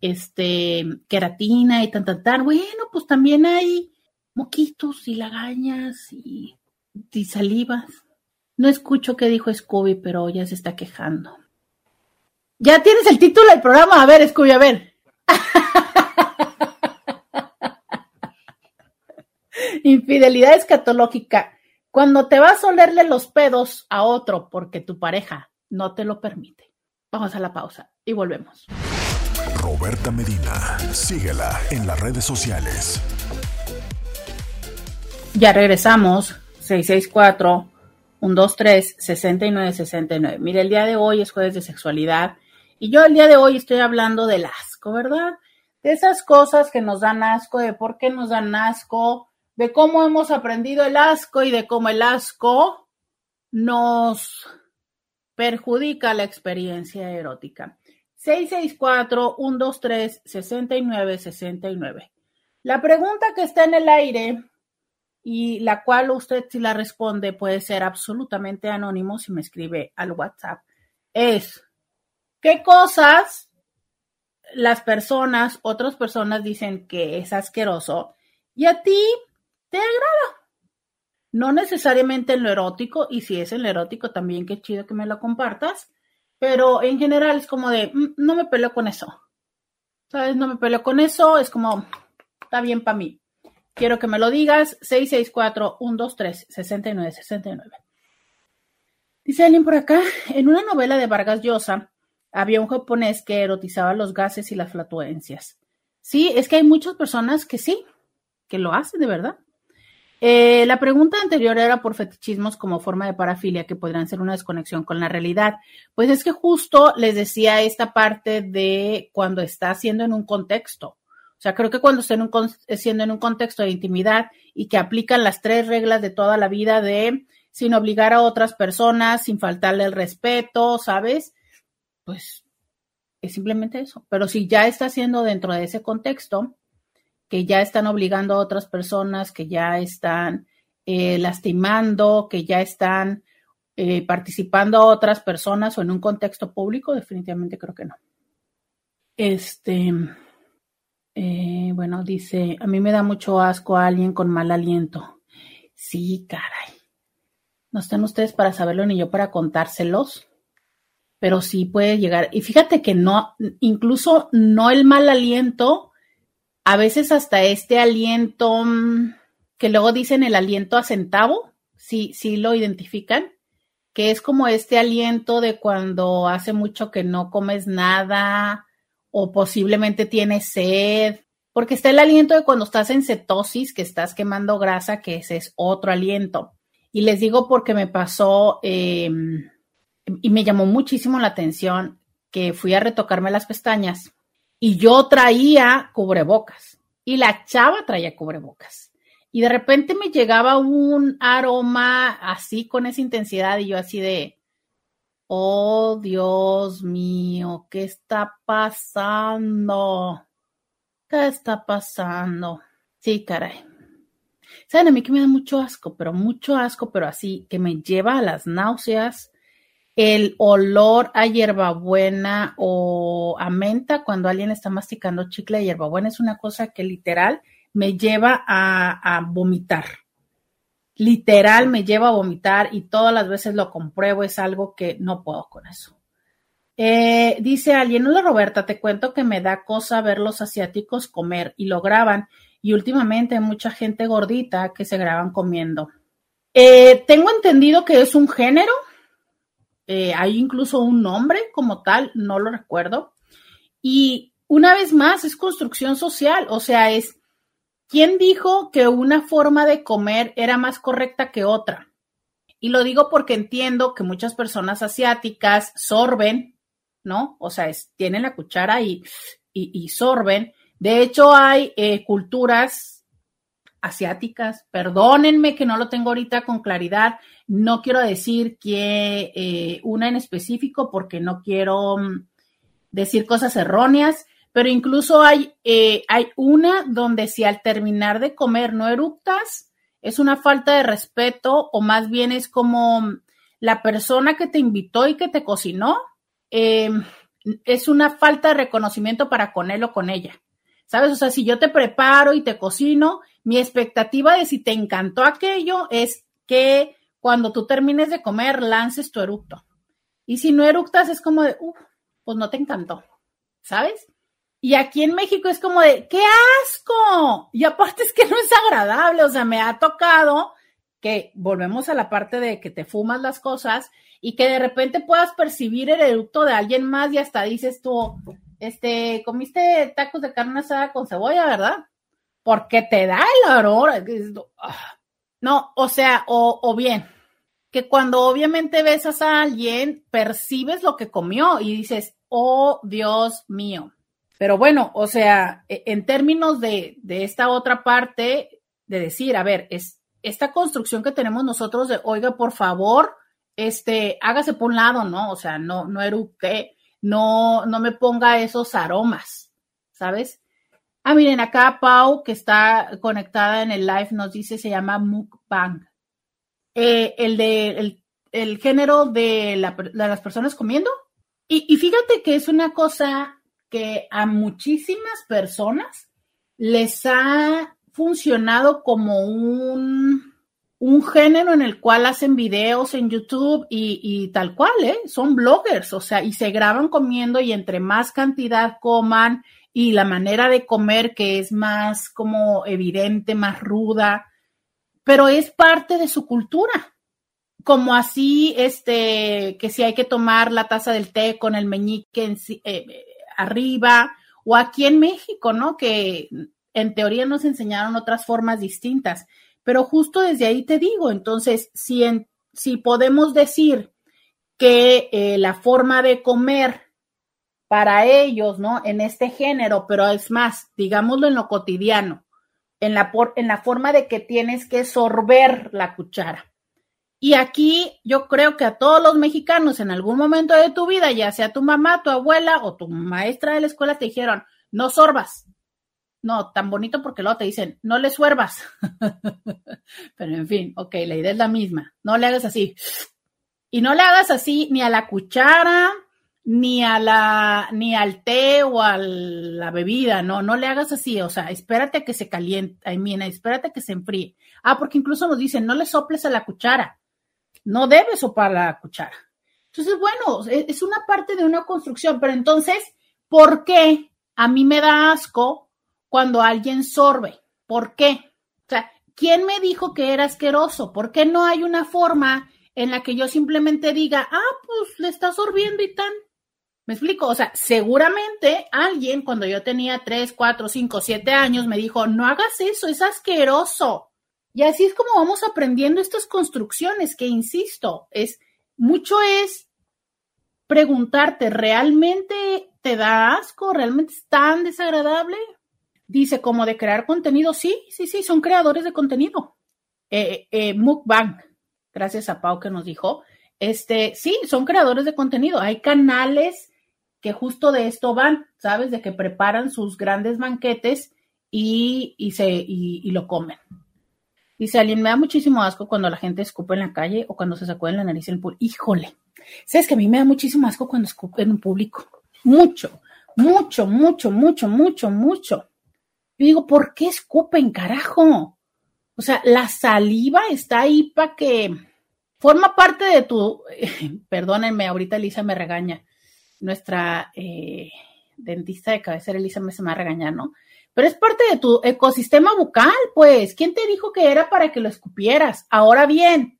este queratina y tan tan tan. Bueno, pues también hay moquitos y lagañas y, y salivas. No escucho qué dijo Scooby, pero ya se está quejando. Ya tienes el título del programa. A ver, Scooby, a ver. Infidelidad escatológica. Cuando te vas a olerle los pedos a otro porque tu pareja no te lo permite. Vamos a la pausa y volvemos. Roberta Medina, síguela en las redes sociales. Ya regresamos. 664 123 6969. Mire, el día de hoy es jueves de sexualidad y yo el día de hoy estoy hablando del asco, ¿verdad? De esas cosas que nos dan asco, de por qué nos dan asco, de cómo hemos aprendido el asco y de cómo el asco nos perjudica la experiencia erótica. 664-123-6969. La pregunta que está en el aire y la cual usted si la responde puede ser absolutamente anónimo si me escribe al WhatsApp es, ¿qué cosas las personas, otras personas dicen que es asqueroso y a ti te agrada. No necesariamente en lo erótico, y si es en lo erótico también, qué chido que me lo compartas, pero en general es como de, mm, no me peleo con eso. ¿Sabes? No me peleo con eso, es como, está bien para mí. Quiero que me lo digas, 664-123-6969. Dice alguien por acá, en una novela de Vargas Llosa, había un japonés que erotizaba los gases y las flatuencias. Sí, es que hay muchas personas que sí, que lo hacen de verdad. Eh, la pregunta anterior era por fetichismos como forma de parafilia que podrían ser una desconexión con la realidad. Pues es que justo les decía esta parte de cuando está haciendo en un contexto. O sea, creo que cuando estén siendo en un contexto de intimidad y que aplican las tres reglas de toda la vida de sin obligar a otras personas, sin faltarle el respeto, ¿sabes? Pues es simplemente eso. Pero si ya está siendo dentro de ese contexto, que ya están obligando a otras personas, que ya están eh, lastimando, que ya están eh, participando a otras personas o en un contexto público, definitivamente creo que no. Este, eh, bueno, dice, a mí me da mucho asco a alguien con mal aliento. Sí, caray. No están ustedes para saberlo ni yo para contárselos, pero sí puede llegar. Y fíjate que no, incluso no el mal aliento, a veces hasta este aliento mm, que luego dicen el aliento a centavo, sí, sí lo identifican, que es como este aliento de cuando hace mucho que no comes nada o posiblemente tienes sed, porque está el aliento de cuando estás en cetosis, que estás quemando grasa, que ese es otro aliento. Y les digo porque me pasó em, y me llamó muchísimo la atención que fui a retocarme las pestañas y yo traía cubrebocas y la chava traía cubrebocas y de repente me llegaba un aroma así con esa intensidad y yo así de, oh Dios mío, ¿qué está pasando? ¿Qué está pasando? Sí, caray. Saben, a mí que me da mucho asco, pero mucho asco, pero así, que me lleva a las náuseas, el olor a hierbabuena o a menta cuando alguien está masticando chicle de hierbabuena es una cosa que literal me lleva a, vomitar. Literal me lleva a vomitar y todas las veces lo compruebo, es algo que no puedo con eso. Eh, dice alguien, hola Roberta, te cuento que me da cosa ver los asiáticos comer y lo graban y últimamente hay mucha gente gordita que se graban comiendo. Eh, tengo entendido que es un género, eh, hay incluso un nombre como tal, no lo recuerdo. Y una vez más, es construcción social, o sea, es ¿Quién dijo que una forma de comer era más correcta que otra? Y lo digo porque entiendo que muchas personas asiáticas sorben, ¿no? O sea, tienen la cuchara y, y, sorben. De hecho, hay eh, culturas asiáticas, perdónenme que no lo tengo ahorita con claridad, no quiero decir que eh, una en específico porque no quiero mm, decir cosas erróneas, pero incluso hay, eh, hay una donde si al terminar de comer no eructas, es una falta de respeto o más bien es como la persona que te invitó y que te cocinó, em, es una falta de reconocimiento para con él o con ella. ¿Sabes? O sea, si yo te preparo y te cocino, mi expectativa de si te encantó aquello es que cuando tú termines de comer lances tu eructo. Y si no eructas es como de, uff, pues no te encantó. ¿Sabes? Y aquí en México es como de, ¡qué asco! Y aparte es que no es agradable, o sea, me ha tocado que volvemos a la parte de que te fumas las cosas y que de repente puedas percibir el eructo de alguien más y hasta dices tú, este, comiste tacos de carne asada con cebolla, ¿verdad? Porque te da el olor. Ah, no, o sea, o, o bien, que cuando obviamente besas a alguien, percibes lo que comió y dices, oh Dios mío. Pero bueno, o sea, e, en términos de, esta otra parte, de decir, a ver, es esta construcción que tenemos nosotros de, oiga, por favor, este, hágase por un lado, ¿no? O sea, no, no eructe, no, no me ponga esos aromas, ¿sabes? Ah, miren, acá Pau, que está conectada en el live, nos dice, se llama mukbang. Eh, el de, el, género de, las personas comiendo. Y, y fíjate que es una cosa que a muchísimas personas les ha funcionado como un, un género en el cual hacen videos en YouTube y, tal cual, ¿eh? Son bloggers, o sea, y se graban comiendo y entre más cantidad coman y la manera de comer que es más como evidente, más ruda, pero es parte de su cultura. Como así, este, que si hay que tomar la taza del té con el meñique en, eh, arriba, o aquí en México, ¿no? Que en teoría nos enseñaron otras formas distintas, pero justo desde ahí te digo, entonces, si, si podemos decir que eh, la forma de comer para ellos, ¿no? En este género, pero es más, digámoslo en lo cotidiano, en la, por, en la forma de que tienes que sorber la cuchara. Y aquí yo creo que a todos los mexicanos en algún momento de tu vida, ya sea tu mamá, tu abuela o tu maestra de la escuela, te dijeron, no sorbas. No, tan bonito porque luego te dicen, no le suervas. Pero en fin, ok, la idea es la misma. No le hagas así. Y no le hagas así ni a la cuchara, ni a la, ni al té o a la bebida, no, no le hagas así, o sea, espérate a que se caliente, ay, mira, espérate a que se enfríe. Ah, porque incluso nos dicen, no le soples a la cuchara, no debes soplar la cuchara. Entonces, bueno, e, es una parte de una construcción, pero entonces, ¿por qué a mí me da asco cuando alguien sorbe? ¿Por qué? O sea, ¿quién me dijo que era asqueroso? ¿Por qué no hay una forma en la que yo simplemente diga, ah, pues le está sorbiendo y tan? ¿Me explico? O sea, seguramente alguien cuando yo tenía 3, 4, 5, 7 años me dijo, no hagas eso, es asqueroso. Y así es como vamos aprendiendo estas construcciones que, insisto, es mucho es preguntarte, ¿realmente te da asco? ¿Realmente es tan desagradable? Dice, como de crear contenido, sí, sí, sí, son creadores de contenido. Eh, eh, Mukbang, gracias a Pau que nos dijo, este, sí, son creadores de contenido. Hay canales que justo de esto van, ¿sabes? De que preparan sus grandes banquetes y, se, y, lo comen. Dice alguien, me da muchísimo asco cuando la gente escupe en la calle o cuando se sacó en la nariz el público. Híjole, sabes que a mí me da muchísimo asco cuando escupe en un público. Mucho, mucho, mucho, mucho, mucho, mucho. Yo digo, ¿por qué escupen, carajo? O sea, la saliva está ahí para que forma parte de tu, perdónenme, ahorita Elisa me regaña, nuestra eh, dentista de cabecera, Elisa, me se me va a ¿no? Pero es parte de tu ecosistema bucal, pues. ¿Quién te dijo que era para que lo escupieras? Ahora bien,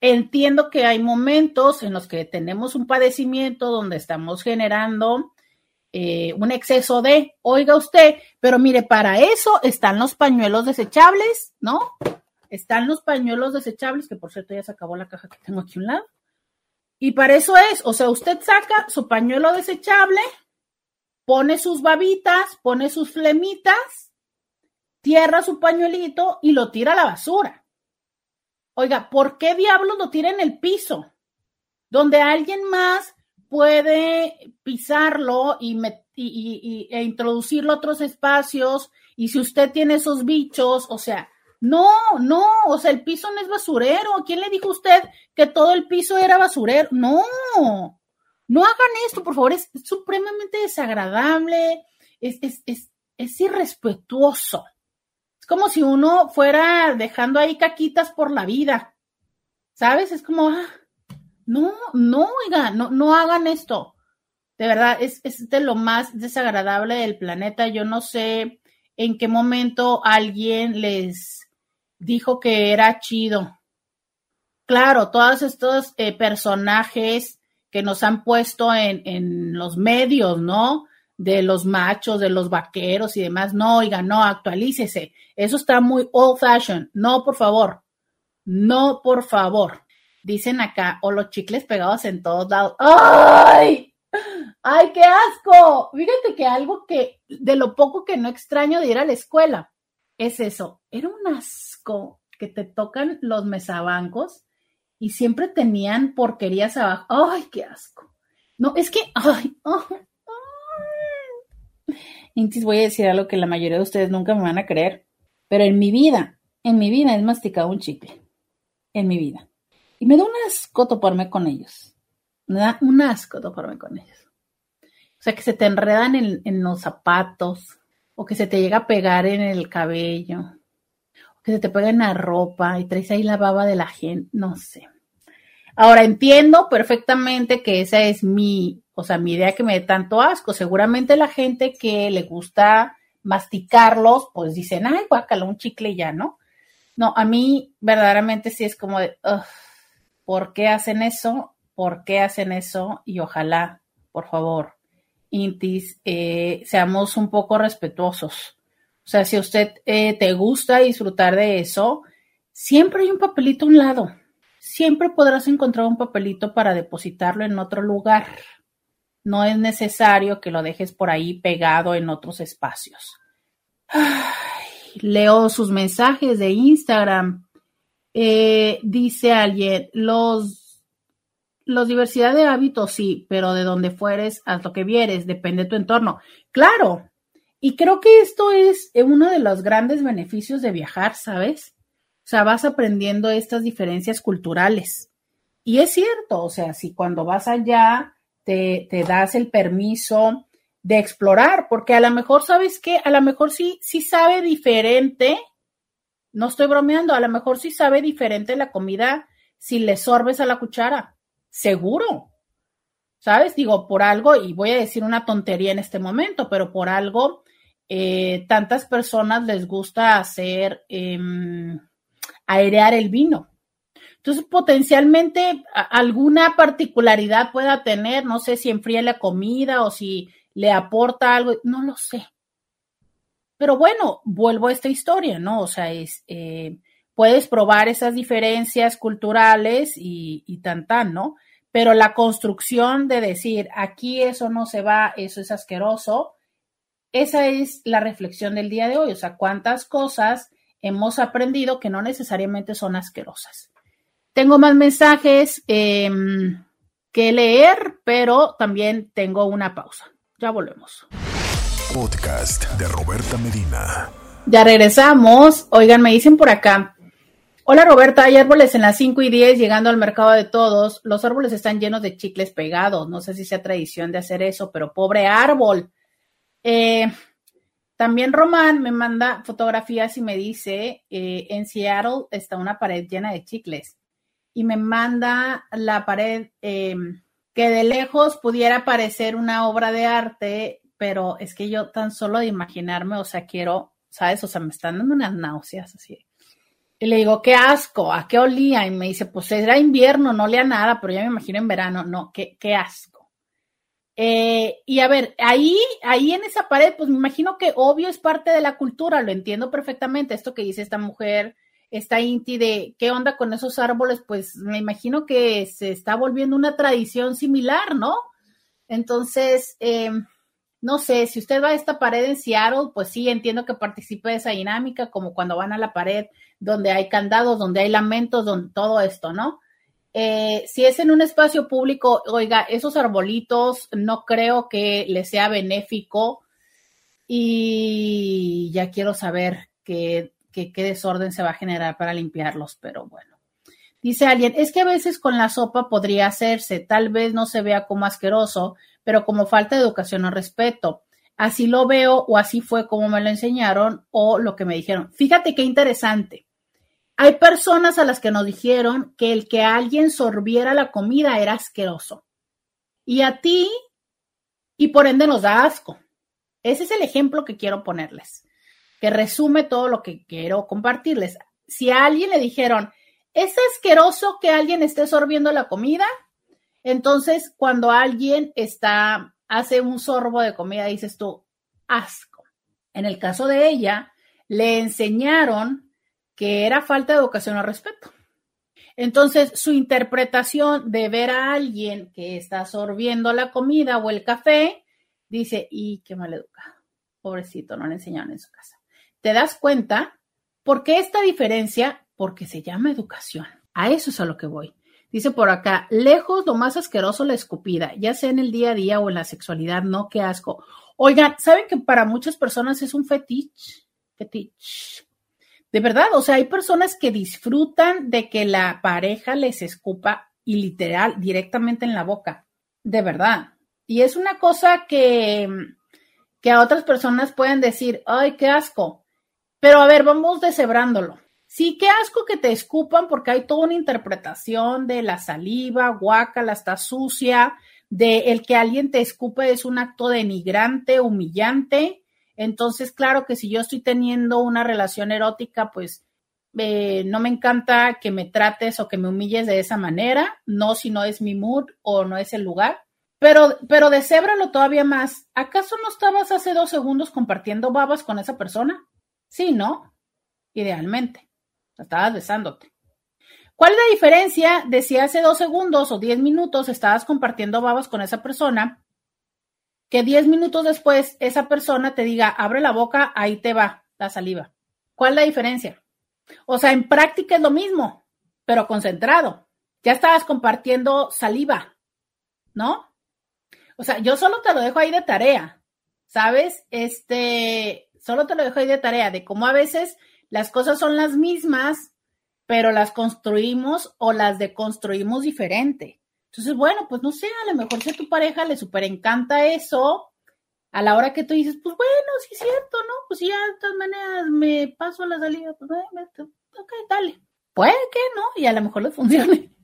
entiendo que hay momentos en los que tenemos un padecimiento donde estamos generando eh, un exceso de, oiga usted, pero mire, para eso están los pañuelos desechables, ¿no? Están los pañuelos desechables, que por cierto ya se acabó la caja que tengo aquí a un lado. Y para eso es, o sea, usted saca su pañuelo desechable, pone sus babitas, pone sus flemitas, tierra su pañuelito y lo tira a la basura. Oiga, ¿por qué diablos lo tira en el piso? Donde alguien más puede pisarlo y, e introducirlo a otros espacios. Y si usted tiene esos bichos, o sea, no, no, o sea, el piso no es basurero. ¿Quién le dijo a usted que todo el piso era basurero? No, no hagan esto, por favor, es, supremamente desagradable, es, es, es, es irrespetuoso. Es como si uno fuera dejando ahí caquitas por la vida. ¿Sabes? Es como, ah, no, no, oiga, no, no hagan esto. De verdad, es, es de lo más desagradable del planeta. Yo no sé en qué momento alguien les dijo que era chido. Claro, todos estos eh, personajes que nos han puesto en, en, los medios, ¿no? De los machos, de los vaqueros y demás. No, oiga, no, actualícese. Eso está muy old fashioned. No, por favor. No, por favor. Dicen acá, o los chicles pegados en todos lados. ¡Ay! ¡Ay, qué asco! Fíjate que algo que, de lo poco que no extraño de ir a la escuela, es eso. Era un asco que te tocan los mesabancos y siempre tenían porquerías abajo. ¡Ay, qué asco! No, es que, ay, ay, Intis, voy a decir algo que la mayoría de ustedes nunca me van a creer, pero en mi vida, en mi vida he masticado un chicle. En mi vida. Y me da un asco toparme con ellos. Me da un asco toparme con ellos. O sea, que se te enredan en, en los zapatos, o que se te llega a pegar en el cabello, o que se te pega en la ropa y traes ahí la baba de la gente, no sé. Ahora entiendo perfectamente que esa es mi, o sea, mi idea que me dé tanto asco. Seguramente la gente que le gusta masticarlos, pues dicen, ay, guácala, un chicle ya, ¿no? No, a mí verdaderamente sí es como de, ¿por qué hacen eso? ¿Por qué hacen eso? Y ojalá, por favor, Intis, eh, seamos un poco respetuosos. O sea, si a usted eh, te gusta disfrutar de eso, siempre hay un papelito a un lado. Siempre podrás encontrar un papelito para depositarlo en otro lugar. no es necesario que lo dejes por ahí pegado en otros espacios. leo sus mensajes de Instagram. Eh, dice alguien, los, los diversidad de hábitos sí, pero de donde fueres, haz lo que vieres, depende de tu entorno. Claro, y creo que esto es uno de los grandes beneficios de viajar, ¿sabes? O sea, vas aprendiendo estas diferencias culturales. Y es cierto, o sea, si cuando vas allá te, te das el permiso de explorar, porque a lo mejor, ¿sabes qué? A lo mejor sí, sí sabe diferente, no estoy bromeando, a lo mejor sí sabe diferente la comida si le sorbes a la cuchara, seguro, ¿sabes? Digo, por algo, y voy a decir una tontería en este momento, pero por algo, eh, tantas personas les gusta hacer, em, airear el vino. Entonces, potencialmente alguna particularidad pueda tener, no sé si enfría la comida o si le aporta algo, no lo sé. Pero bueno, vuelvo a esta historia, ¿no? O sea, es, eh, puedes probar esas diferencias culturales y, y tan tan, ¿no? Pero la construcción de decir, aquí eso no se va, eso es asqueroso, esa es la reflexión del día de hoy. O sea, cuántas cosas hemos aprendido que no necesariamente son asquerosas. Tengo más mensajes em, que leer, pero también tengo una pausa. Ya volvemos. Podcast de Roberta Medina. Ya regresamos. Oigan, me dicen por acá. Hola Roberta, hay árboles en las 5 y 10 llegando al mercado de todos. Los árboles están llenos de chicles pegados. No sé si sea tradición de hacer eso, pero pobre árbol. Eh, también Román me manda fotografías y me dice, eh, en Seattle está una pared llena de chicles. Y me manda la pared em, que de lejos pudiera parecer una obra de arte, pero es que yo tan solo de imaginarme, o sea, quiero, ¿sabes? O sea, me están dando unas náuseas así. Y le digo, qué asco, ¿a qué olía? Y me dice, pues era invierno, no olía nada, pero ya me imagino en verano, no, qué, qué asco. Eh, y a ver, ahí, ahí en esa pared, pues me imagino que obvio es parte de la cultura, lo entiendo perfectamente, esto que dice esta mujer esta Inti de qué onda con esos árboles, pues me imagino que se está volviendo una tradición similar, ¿no? Entonces, eh, no sé, si usted va a esta pared en Seattle, pues sí, entiendo que participe de esa dinámica, como cuando van a la pared donde hay candados, donde hay lamentos, donde todo esto, ¿no? Eh, si es en un espacio público, oiga, esos arbolitos no creo que le sea benéfico y ya quiero saber que que qué desorden se va a generar para limpiarlos, pero bueno. Dice alguien, es que a veces con la sopa podría hacerse, tal vez no se vea como asqueroso, pero como falta de educación o respeto. Así lo veo o así fue como me lo enseñaron o lo que me dijeron. Fíjate qué interesante. Hay personas a las que nos dijeron que el que alguien sorbiera la comida era asqueroso. Y a ti, y por ende nos da asco. Ese es el ejemplo que quiero ponerles que resume todo lo que quiero compartirles. Si a alguien le dijeron, es asqueroso que alguien esté sorbiendo la comida, entonces cuando alguien está, hace un sorbo de comida, dices tú, asco. En el caso de ella, le enseñaron que era falta de educación o respeto. Entonces, su interpretación de ver a alguien que está sorbiendo la comida o el café, dice, y qué mal educado. Pobrecito, no le enseñaron en su casa te das cuenta por qué esta diferencia, porque se llama educación. A eso es a lo que voy. Dice por acá, lejos lo más asqueroso la escupida, ya sea en el día a día o en la sexualidad, no, qué asco. Oigan, ¿saben que para muchas personas es un fetiche? Fetiche. De verdad, o sea, hay personas que disfrutan de que la pareja les escupa y literal directamente en la boca. De verdad. Y es una cosa que, que a otras personas pueden decir, ay, qué asco. Pero a ver, vamos deshebrándolo. Sí, qué asco que te escupan porque hay toda una interpretación de la saliva, guácala, está sucia, de el que alguien te escupe es un acto denigrante, humillante. Entonces, claro que si yo estoy teniendo una relación erótica, pues eh, no me encanta que me trates o que me humilles de esa manera, no si no es mi mood o no es el lugar. Pero, pero deshébralo todavía más. ¿Acaso no estabas hace dos segundos compartiendo babas con esa persona? Sí, ¿no? Idealmente. Estabas besándote. ¿Cuál es la diferencia de si hace dos segundos o diez minutos estabas compartiendo babas con esa persona que 10 minutos después esa persona te diga, abre la boca, ahí te va la saliva. ¿Cuál es la diferencia? O sea, en práctica es lo mismo, pero concentrado. Ya estabas compartiendo saliva, ¿no? O sea, yo solo te lo dejo ahí de tarea, ¿sabes? Este, solo te lo dejo ahí de tarea, de cómo a veces las cosas son las mismas, pero las construimos o las deconstruimos diferente. Entonces, bueno, pues no sé, a lo mejor si a tu pareja le súper encanta eso, a la hora que tú dices, pues bueno, sí es cierto, ¿no? Pues ya de todas maneras me paso la salida, pues ok, dale. Puede que no, y a lo mejor le funcione.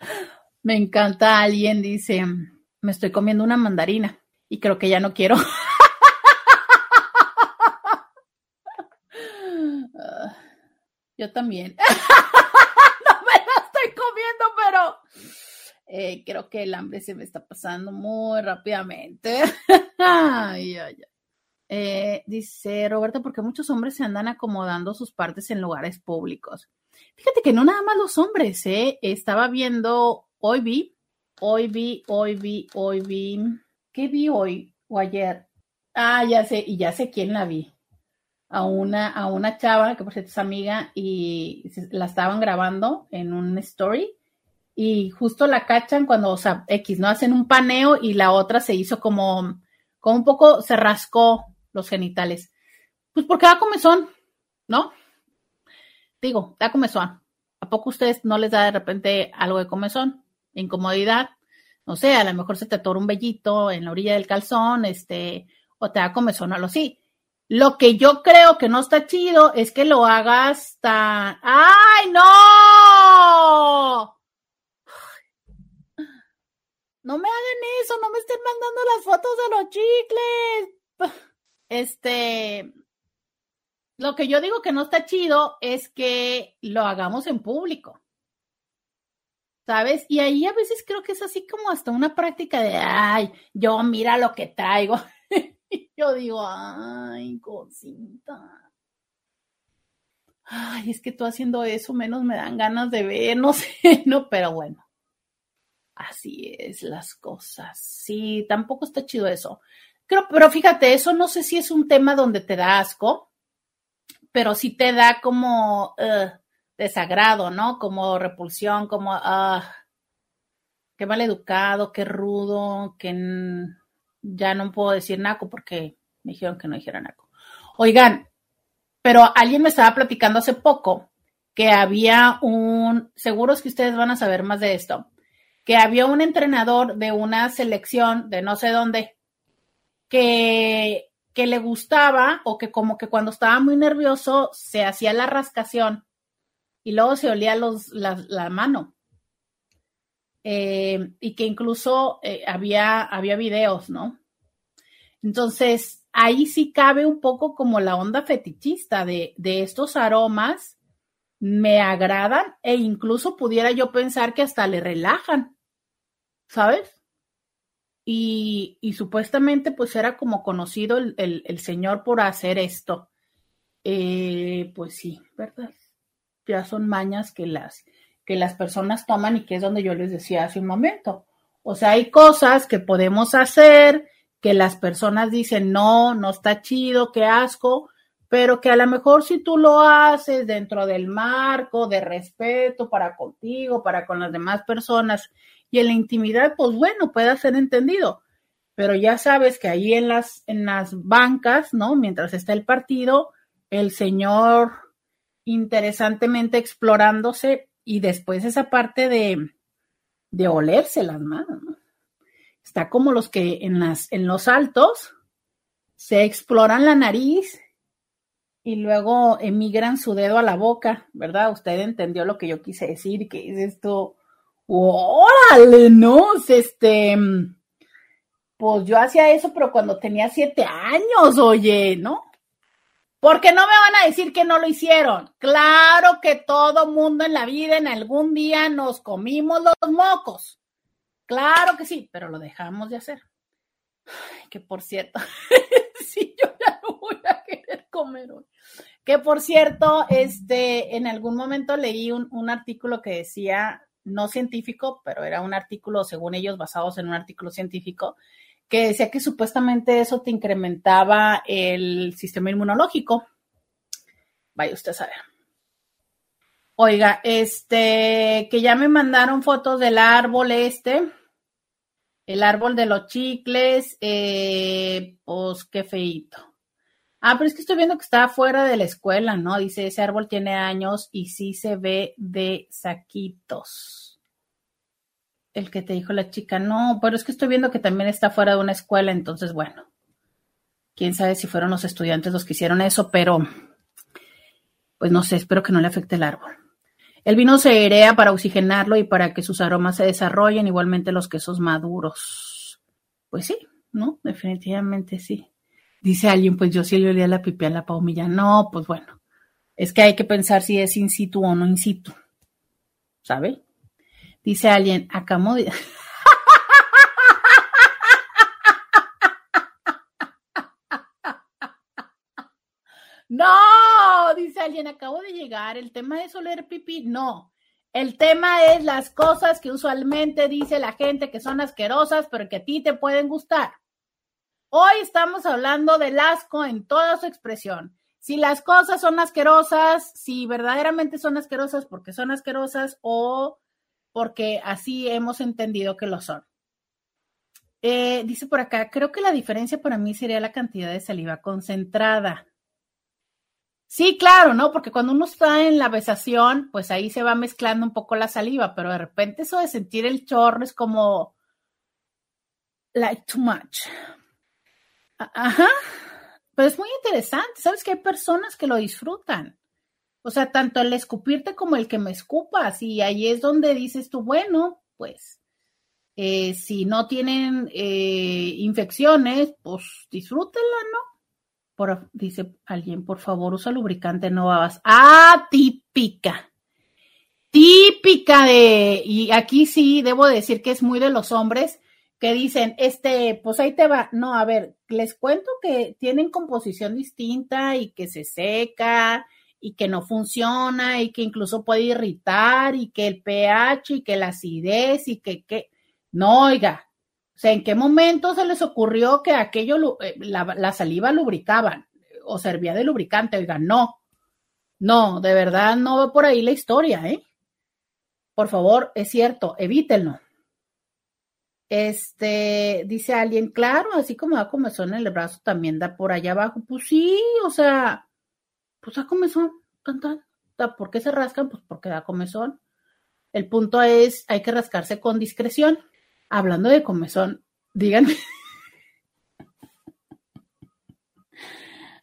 Me encanta alguien, dice, me estoy comiendo una mandarina y creo que ya no quiero. Yo también. no me la estoy comiendo, pero eh, creo que el hambre se me está pasando muy rápidamente. ay, ay, eh, dice Roberto, porque muchos hombres se andan acomodando sus partes en lugares públicos. Fíjate que no nada más los hombres, ¿eh? Estaba viendo, hoy vi, hoy vi, hoy vi, hoy vi. ¿Qué vi hoy o ayer? Ah, ya sé, y ya sé quién la vi a una, a una chava que por cierto es amiga y la estaban grabando en un story y justo la cachan cuando, o sea, X, ¿no? Hacen un paneo y la otra se hizo como, como un poco, se rascó los genitales. Pues porque da comezón, ¿no? Digo, da comezón. ¿A poco ustedes no les da de repente algo de comezón? Incomodidad. No sé, a lo mejor se te atora un vellito en la orilla del calzón, este, o te da comezón o algo así. Lo que yo creo que no está chido es que lo hagas tan. ¡Ay, no! No me hagan eso, no me estén mandando las fotos de los chicles. Este. Lo que yo digo que no está chido es que lo hagamos en público. ¿Sabes? Y ahí a veces creo que es así como hasta una práctica de, ay, yo mira lo que traigo. Yo digo, ay, cosita. Ay, es que tú haciendo eso menos me dan ganas de ver, no sé, no, pero bueno. Así es las cosas. Sí, tampoco está chido eso. Pero fíjate, eso no sé si es un tema donde te da asco, pero sí te da como desagrado, ¿no? Como repulsión, como, ah, qué mal educado, qué rudo, qué ya no puedo decir naco porque me dijeron que no dijera naco. Oigan, pero alguien me estaba platicando hace poco que había un, seguros que ustedes van a saber más de esto, que había un entrenador de una selección de no sé dónde que, que le gustaba o que como que cuando estaba muy nervioso se hacía la rascación y luego se olía los, la mano. Eh, y que incluso eh, había, había videos, ¿no? Entonces, ahí sí cabe un poco como la onda fetichista de, de estos aromas, me agradan e incluso pudiera yo pensar que hasta le relajan, ¿sabes? Y, y supuestamente pues era como conocido el, el, señor por hacer esto. Eh, pues sí, ¿verdad? Ya son mañas que las, que las personas toman y que es donde yo les decía hace un momento. O sea, hay cosas que podemos hacer que las personas dicen, no, no está chido, qué asco, pero que a lo mejor si tú lo haces dentro del marco de respeto para contigo, para con las demás personas y en la intimidad, pues bueno, puede ser entendido. Pero ya sabes que ahí en las, en las bancas, ¿no? Mientras está el partido, el señor interesantemente explorándose y después esa parte de, de olerse las manos, ¿no? Está como los que en, las, en los altos se exploran la nariz y luego emigran su dedo a la boca, ¿verdad? Usted entendió lo que yo quise decir, que es esto, órale, ¿no? Este, pues yo hacía eso, pero cuando tenía siete años, oye, ¿no? Porque no me van a decir que no lo hicieron. Claro que todo mundo en la vida en algún día nos comimos los mocos. Claro que sí, pero lo dejamos de hacer. que por cierto, sí, yo ya no voy a querer comer hoy. Que por cierto, este, en algún momento leí un, un artículo que decía, no científico, pero era un artículo, según ellos, basados en un artículo científico, que decía que supuestamente eso te incrementaba el sistema inmunológico. Vaya usted a saber. Oiga, este, que ya me mandaron fotos del árbol este, el árbol de los chicles, eh, pues qué feito. Ah, pero es que estoy viendo que está fuera de la escuela, ¿no? Dice, ese árbol tiene años y sí se ve de saquitos. El que te dijo la chica, no, pero es que estoy viendo que también está fuera de una escuela, entonces, bueno, quién sabe si fueron los estudiantes los que hicieron eso, pero, pues no sé, espero que no le afecte el árbol. El vino se airea para oxigenarlo y para que sus aromas se desarrollen, igualmente los quesos maduros. Pues sí, ¿no? Definitivamente sí. Dice alguien, pues yo sí le olía la pipi a la paumilla. No, pues bueno, es que hay que pensar si es in situ o no in situ. ¿Sabe? Dice alguien, acabo de... No, dice alguien, acabo de llegar. El tema es oler pipí. No, el tema es las cosas que usualmente dice la gente que son asquerosas, pero que a ti te pueden gustar. Hoy estamos hablando del asco en toda su expresión. Si las cosas son asquerosas, si verdaderamente son asquerosas porque son asquerosas o porque así hemos entendido que lo son. Eh, dice por acá, creo que la diferencia para mí sería la cantidad de saliva concentrada. Sí, claro, ¿no? Porque cuando uno está en la besación, pues ahí se va mezclando un poco la saliva, pero de repente eso de sentir el chorro es como like too much. Ajá, pero es muy interesante. Sabes que hay personas que lo disfrutan. O sea, tanto el escupirte como el que me escupas. Y ahí es donde dices tú, bueno, pues eh, si no tienen eh, infecciones, pues disfrútenla, ¿no? dice alguien, por favor, usa lubricante, no babas. Ah, típica. Típica de, y aquí sí debo decir que es muy de los hombres que dicen, este, pues ahí te va. No, a ver, les cuento que tienen composición distinta y que se seca y que no funciona y que incluso puede irritar y que el pH y que la acidez y que, que, no, oiga, o sea, ¿en qué momento se les ocurrió que aquello, eh, la, saliva lubricaban o servía de lubricante? Oiga, no, no, de verdad no va por ahí la historia, ¿eh? Por favor, es cierto, evítenlo. Este, dice alguien, claro, así como da comezón en el brazo, también da por allá abajo. Pues sí, o sea, pues da comezón, tan. ¿Por qué se rascan? Pues porque da comezón. El punto es, hay que rascarse con discreción. Hablando de comezón, díganme.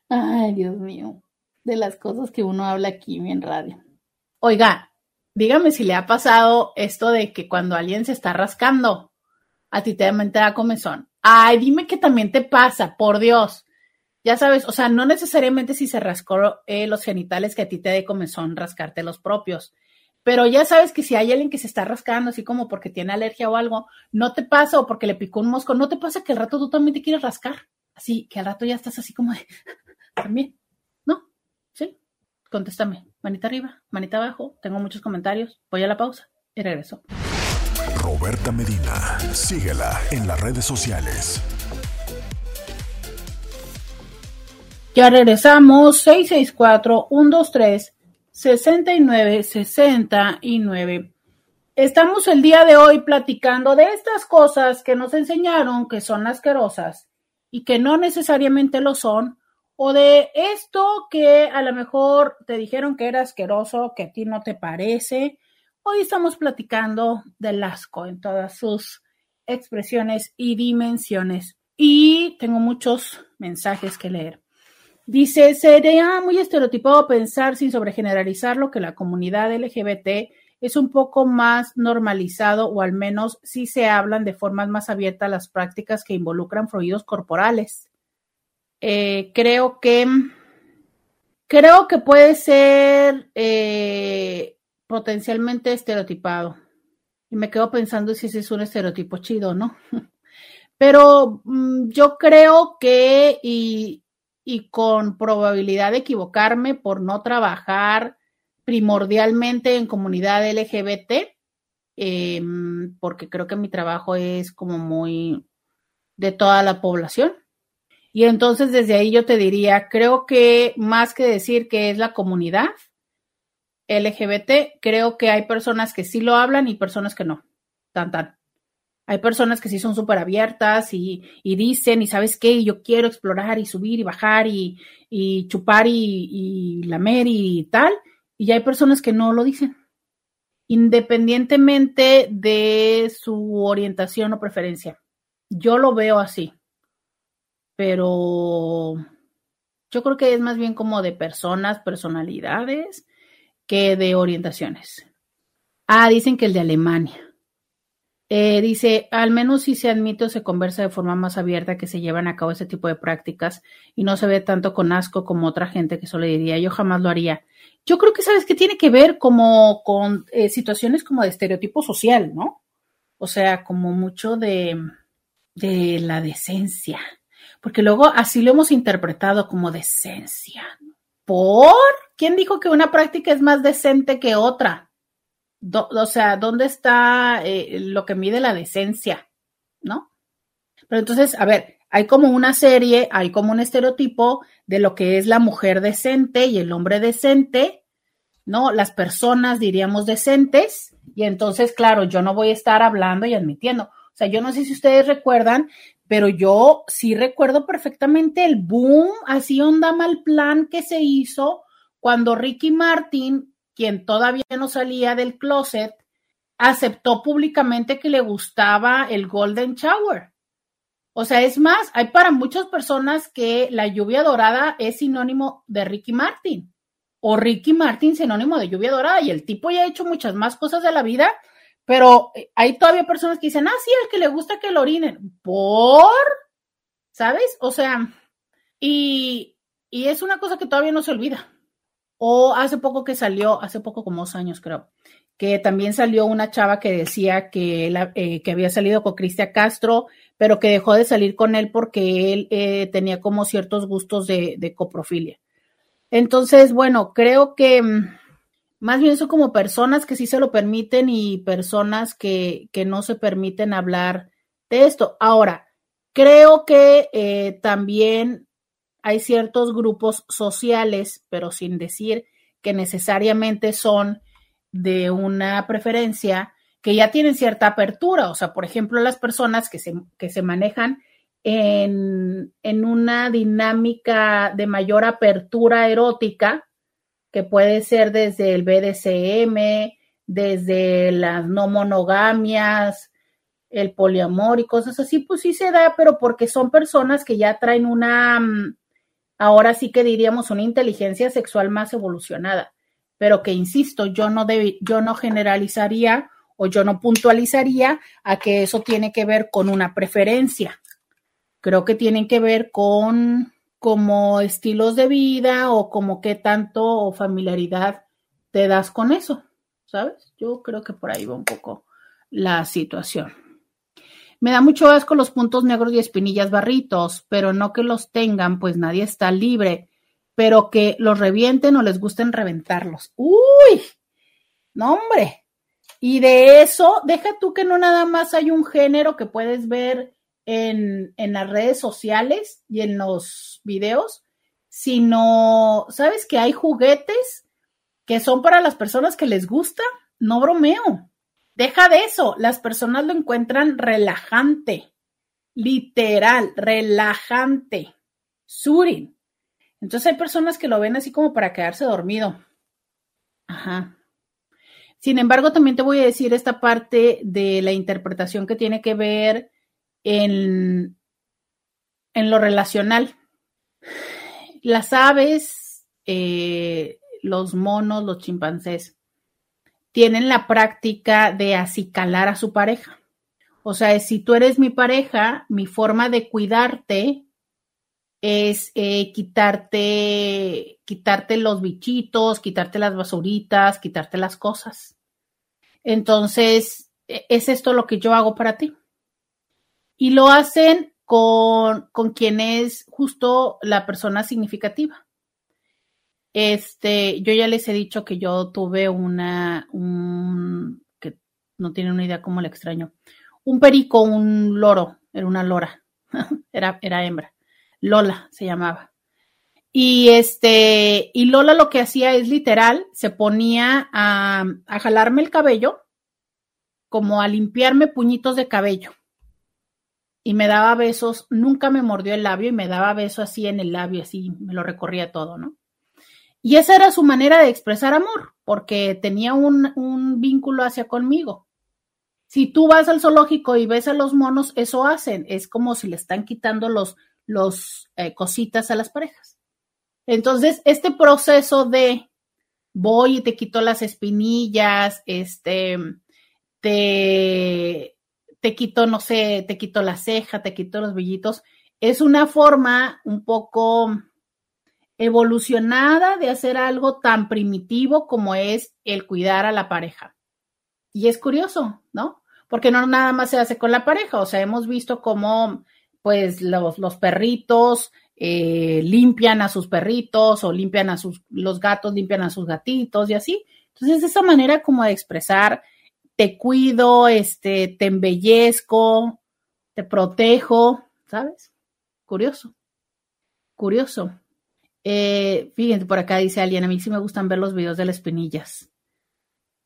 Ay, Dios mío, de las cosas que uno habla aquí en radio. Oiga, dígame si le ha pasado esto de que cuando alguien se está rascando, a ti te da comezón. Ay, dime que también te pasa, por Dios. Ya sabes, o sea, no necesariamente si se rascó eh, los genitales que a ti te dé comezón rascarte los propios, pero ya sabes que si hay alguien que se está rascando así como porque tiene alergia o algo, no te pasa o porque le picó un mosco, no te pasa que al rato tú también te quieres rascar. Así que al rato ya estás así como de, también, ¿no? ¿Sí? Contéstame. Manita arriba, manita abajo. Tengo muchos comentarios. Voy a la pausa y regreso. Roberta Medina. Síguela en las redes sociales. Ya regresamos. 664 123 69 69. Estamos el día de hoy platicando de estas cosas que nos enseñaron que son asquerosas y que no necesariamente lo son, o de esto que a lo mejor te dijeron que era asqueroso, que a ti no te parece. Hoy estamos platicando del asco en todas sus expresiones y dimensiones. Y tengo muchos mensajes que leer. Dice, sería muy estereotipado pensar sin sobregeneralizarlo que la comunidad LGBT es un poco más normalizado o al menos si se hablan de formas más abiertas las prácticas que involucran fluidos corporales. Eh, creo que creo que puede ser eh, potencialmente estereotipado. Y me quedo pensando si ese es un estereotipo chido, ¿no? Pero mm, yo creo que, y, y con probabilidad de equivocarme por no trabajar primordialmente en comunidad LGBT, em, porque creo que mi trabajo es como muy de toda la población. Y entonces desde ahí yo te diría, creo que más que decir que es la comunidad LGBT, creo que hay personas que sí lo hablan y personas que no. Tan. Hay personas que sí son súper abiertas y, dicen, y sabes qué, yo quiero explorar y subir y bajar y, chupar y, y lamer y tal. Y hay personas que no lo dicen, independientemente de su orientación o preferencia. Yo lo veo así, pero yo creo que es más bien como de personas, personalidades, que de orientaciones. Ah, dicen que el de Alemania. Eh, dice, al menos si se admite o se conversa de forma más abierta que se llevan a cabo ese tipo de prácticas y no se ve tanto con asco como otra gente que solo diría, yo jamás lo haría. Yo creo que sabes que tiene que ver como con eh, situaciones como de estereotipo social, ¿no? O sea, como mucho de, de la decencia, porque luego así lo hemos interpretado como decencia. ¿Por? ¿Quién dijo que una práctica es más decente que otra? O sea, ¿dónde está eh, lo que mide la decencia? ¿No? Pero entonces, a ver, hay como una serie, hay como un estereotipo de lo que es la mujer decente y el hombre decente, ¿no? Las personas diríamos decentes, y entonces, claro, yo no voy a estar hablando y admitiendo. O sea, yo no sé si ustedes recuerdan, pero yo sí recuerdo perfectamente el boom, así onda mal plan que se hizo cuando Ricky Martin quien todavía no salía del closet, aceptó públicamente que le gustaba el Golden Shower. O sea, es más, hay para muchas personas que la lluvia dorada es sinónimo de Ricky Martin o Ricky Martin sinónimo de lluvia dorada y el tipo ya ha hecho muchas más cosas de la vida, pero hay todavía personas que dicen, ah, sí, el que le gusta que lo orinen. ¿Por? ¿Sabes? O sea, y, y es una cosa que todavía no se olvida. O hace poco que salió, hace poco como dos años creo, que también salió una chava que decía que, eh, que había salido con Cristian Castro, pero que dejó de salir con él porque él eh, tenía como ciertos gustos de, de, coprofilia. Entonces, bueno, creo que mm, más bien son como personas que sí se lo permiten y personas que, que no se permiten hablar de esto. Ahora, creo que eh, también hay ciertos grupos sociales, pero sin decir que necesariamente son de una preferencia, que ya tienen cierta apertura. O sea, por ejemplo, las personas que se, que se manejan en, en una dinámica de mayor apertura erótica, que puede ser desde el BDSM, desde las no monogamias, el poliamor y cosas así, pues sí se da, pero porque son personas que ya traen una mm, ahora sí que diríamos una inteligencia sexual más evolucionada, pero que insisto, yo no yo no generalizaría o yo no puntualizaría a que eso tiene que ver con una preferencia. Creo que tienen que ver con como estilos de vida o como qué tanto familiaridad te das con eso, ¿sabes? Yo creo que por ahí va un poco la situación. Me da mucho asco los puntos negros y espinillas barritos, pero no que los tengan, pues nadie está libre, pero que los revienten o les gusten reventarlos. Uy, no hombre. Y de eso, deja tú que no nada más hay un género que puedes ver en, en las redes sociales y en los videos, sino, ¿sabes que hay juguetes que son para las personas que les gusta? No bromeo. Deja de eso, las personas lo encuentran relajante, literal, relajante, surin. Entonces hay personas que lo ven así como para quedarse dormido. Ajá. Sin embargo, también te voy a decir esta parte de la interpretación que tiene que ver en, en lo relacional. Las aves, eh, los monos, los chimpancés, tienen la práctica de acicalar a su pareja. O sea, si tú eres mi pareja, mi forma de cuidarte es eh, quitarte, quitarte los bichitos, quitarte las basuritas, quitarte las cosas. Entonces, e, es esto lo que yo hago para ti. Y lo hacen con, con quien es justo la persona significativa. Este, yo ya les he dicho que yo tuve una, un, que no tienen una idea cómo le extraño, un perico, un loro, era una lora, era, era hembra. Lola se llamaba. Y este, y Lola lo que hacía es literal, se ponía a, a jalarme el cabello, como a limpiarme puñitos de cabello. Y me daba besos, nunca me mordió el labio y me daba besos así en el labio, así me lo recorría todo, ¿no? Y esa era su manera de expresar amor, porque tenía un, vínculo hacia conmigo. Si tú vas al zoológico y ves a los monos, eso hacen, es como si le están quitando los, los eh, cositas a las parejas. Entonces, este proceso de voy y te quito las espinillas, este, te, te quito, no sé, te quito la ceja, te quito los vellitos, es una forma un poco evolucionada de hacer algo tan primitivo como es el cuidar a la pareja. Y es curioso, ¿no? Porque no nada más se hace con la pareja, o sea, hemos visto cómo pues los, los perritos eh, limpian a sus perritos o limpian a sus, los gatos limpian a sus gatitos y así. Entonces, esa manera como de expresar, te cuido, este, te embellezco, te protejo, ¿sabes? Curioso, curioso. Eh, fíjense, por acá dice alguien, a mí sí me gustan ver los videos de las espinillas.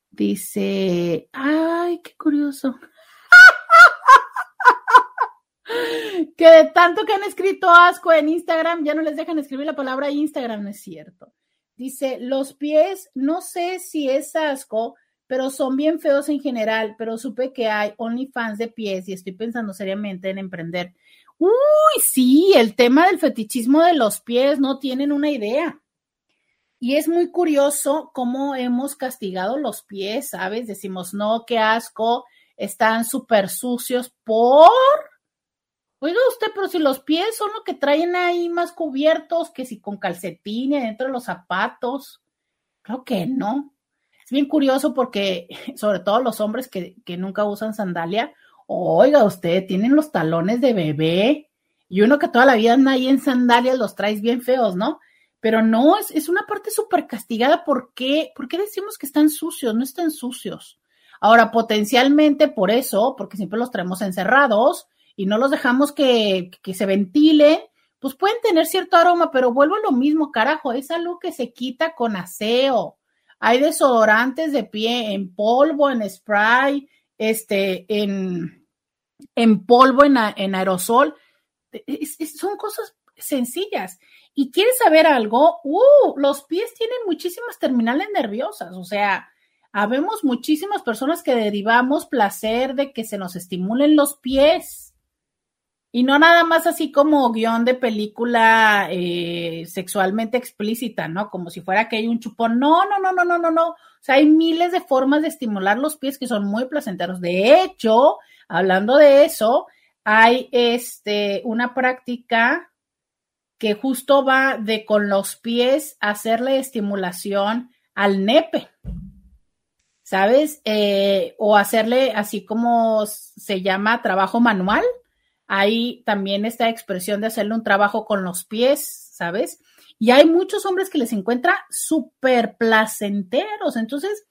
Dice, ay, qué curioso. que de tanto que han escrito asco en Instagram, ya no les dejan escribir la palabra Instagram, no es cierto. Dice, los pies, no sé si es asco, pero son bien feos en general, pero supe que hay OnlyFans de pies y estoy pensando seriamente en emprender. Uy, sí, el tema del fetichismo de los pies, no tienen una idea. Y es muy curioso cómo hemos castigado los pies, ¿sabes? Decimos, no, qué asco, están súper sucios por Oiga usted, pero si los pies son lo que traen ahí más cubiertos que si con calcetines dentro de los zapatos. Creo que no. Es bien curioso porque, sobre todo los hombres que, que nunca usan sandalia, oiga usted, tienen los talones de bebé y uno que toda la vida anda ahí en sandalias los traes bien feos, ¿no? Pero no, es, es una parte súper castigada. ¿Por qué? ¿Por qué decimos que están sucios? No están sucios. Ahora, potencialmente por eso, porque siempre los traemos encerrados, y no los dejamos que, se ventilen, pues pueden tener cierto aroma, pero vuelvo a lo mismo, carajo, es algo que se quita con aseo. Hay desodorantes de pie en polvo, en spray, este, en, en polvo, en, aerosol. son cosas sencillas. Y quieres saber algo, uh, los pies tienen muchísimas terminales nerviosas, o sea, habemos muchísimas personas que derivamos placer de que se nos estimulen los pies. Y no nada más así como guion de película eh, sexualmente explícita, ¿no? Como si fuera que hay un chupón. No, no, no, no, no, no, no. O sea, hay miles de formas de estimular los pies que son muy placenteros. De hecho, hablando de eso, hay este una práctica que justo va de con los pies hacerle estimulación al nepe. ¿Sabes? Eh, o hacerle así como se llama trabajo manual hay también esta expresión de hacerle un trabajo con los pies, ¿sabes? Y hay muchos hombres que les encuentra súper placenteros. Entonces,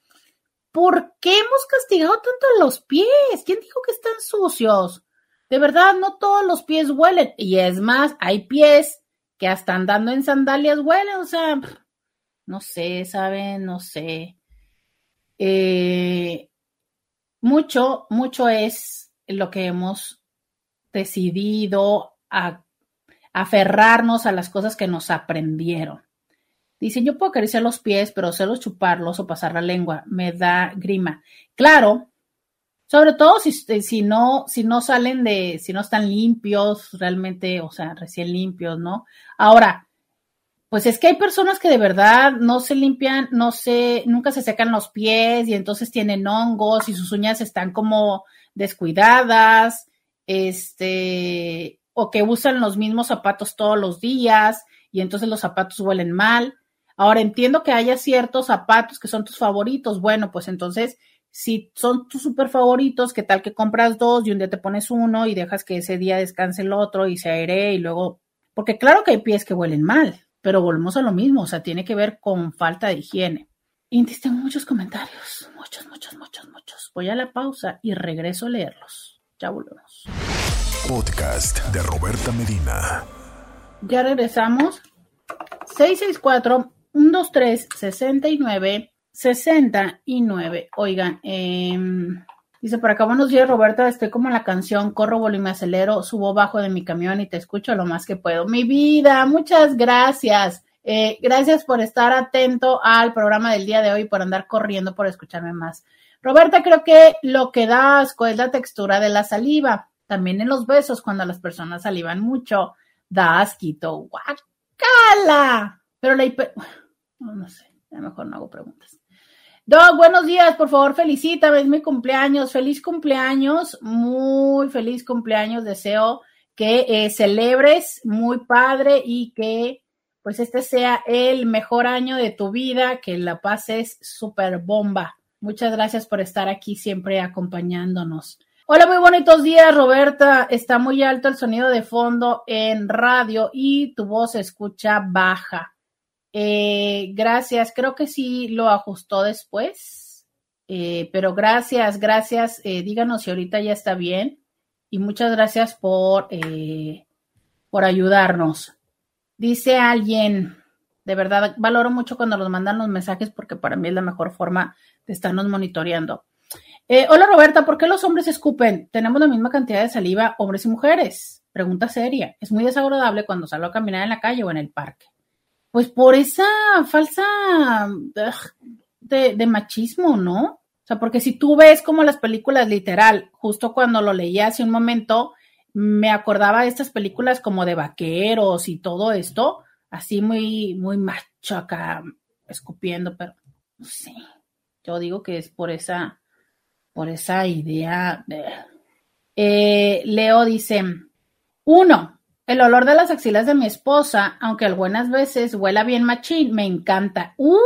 ¿por qué hemos castigado tanto los pies? ¿Quién dijo que están sucios? De verdad, no todos los pies huelen. Y es más, hay pies que hasta andando en sandalias huelen. O sea, no sé, ¿saben? No sé. Eh, mucho, mucho es lo que hemos decidido a aferrarnos a las cosas que nos aprendieron. Dicen, yo puedo acariciar los pies, pero solo chuparlos o pasar la lengua me da grima. Claro, sobre todo si, si, no, si no salen de, si no están limpios, realmente, o sea, recién limpios, ¿no? Ahora, pues es que hay personas que de verdad no se limpian, no sé, nunca se secan los pies y entonces tienen hongos y sus uñas están como descuidadas este, o que usan los mismos zapatos todos los días y entonces los zapatos huelen mal. Ahora entiendo que haya ciertos zapatos que son tus favoritos. Bueno, pues entonces, si son tus super favoritos, ¿qué tal que compras dos y un día te pones uno y dejas que ese día descanse el otro y se aire y luego, porque claro que hay pies que huelen mal, pero volvemos a lo mismo, o sea, tiene que ver con falta de higiene. Y tengo muchos comentarios, muchos, muchos, muchos, muchos. Voy a la pausa y regreso a leerlos. Ya volvemos. podcast de Roberta Medina. Ya regresamos. 664-123-69. 69. Oigan, eh, dice por acá, buenos días Roberta, estoy como en la canción, corro, bolo y me acelero, subo bajo de mi camión y te escucho lo más que puedo. Mi vida, muchas gracias. Eh, gracias por estar atento al programa del día de hoy, por andar corriendo, por escucharme más. Roberta, creo que lo que da asco es la textura de la saliva. También en los besos, cuando las personas salivan mucho, da asquito. ¡Guacala! Pero la hiper... No, sé, a lo mejor no hago preguntas. Doc, buenos días, por favor, felicítame, es mi cumpleaños, feliz cumpleaños, muy feliz cumpleaños, deseo que eh, celebres muy padre y que pues este sea el mejor año de tu vida, que la pases súper bomba. Muchas gracias por estar aquí siempre acompañándonos. Hola, muy bonitos días, Roberta. Está muy alto el sonido de fondo en radio y tu voz se escucha baja. Eh, gracias, creo que sí lo ajustó después, eh, pero gracias, gracias. Eh, díganos si ahorita ya está bien y muchas gracias por, eh, por ayudarnos. Dice alguien, de verdad, valoro mucho cuando nos mandan los mensajes porque para mí es la mejor forma de estarnos monitoreando. Eh, hola Roberta, ¿por qué los hombres escupen? Tenemos la misma cantidad de saliva, hombres y mujeres. Pregunta seria. Es muy desagradable cuando salgo a caminar en la calle o en el parque. Pues por esa falsa de, machismo, ¿no? O sea, porque si tú ves como las películas literal, justo cuando lo leía hace un momento, me acordaba de estas películas como de vaqueros y todo esto, así muy, muy macho acá, escupiendo, pero no sé. Yo digo que es por esa, por esa idea. De... Eh, Leo dice, uno, el olor de las axilas de mi esposa, aunque algunas veces huela bien machín, me encanta. Uy,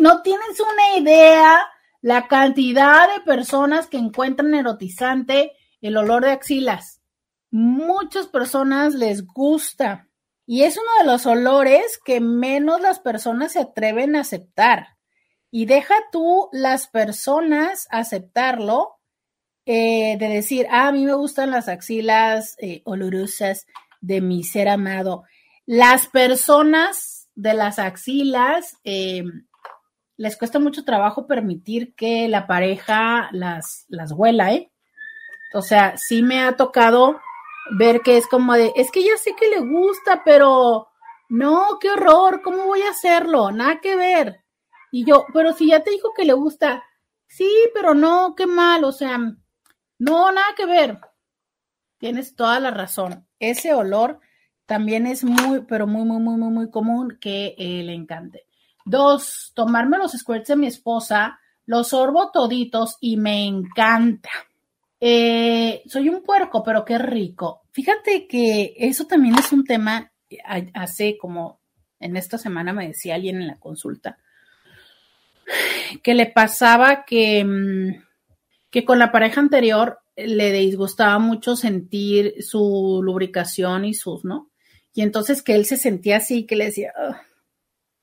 no tienes una idea la cantidad de personas que encuentran erotizante el olor de axilas. Muchas personas les gusta y es uno de los olores que menos las personas se atreven a aceptar. Y deja tú las personas aceptarlo, eh, de decir, ah, a mí me gustan las axilas eh, olorosas de mi ser amado. Las personas de las axilas eh, les cuesta mucho trabajo permitir que la pareja las, las huela, ¿eh? O sea, sí me ha tocado ver que es como de, es que ya sé que le gusta, pero no, qué horror, ¿cómo voy a hacerlo? Nada que ver. Y yo, pero si ya te dijo que le gusta, sí, pero no, qué mal, o sea, no, nada que ver. Tienes toda la razón. Ese olor también es muy, pero muy, muy, muy, muy, muy común que eh, le encante. Dos, tomarme los squirts de mi esposa, los sorbo toditos y me encanta. Eh, soy un puerco, pero qué rico. Fíjate que eso también es un tema, hace como en esta semana me decía alguien en la consulta, que le pasaba que, mm, que con la pareja anterior le disgustaba mucho sentir su lubricación y sus, ¿no? Y entonces que él se sentía así, que le decía,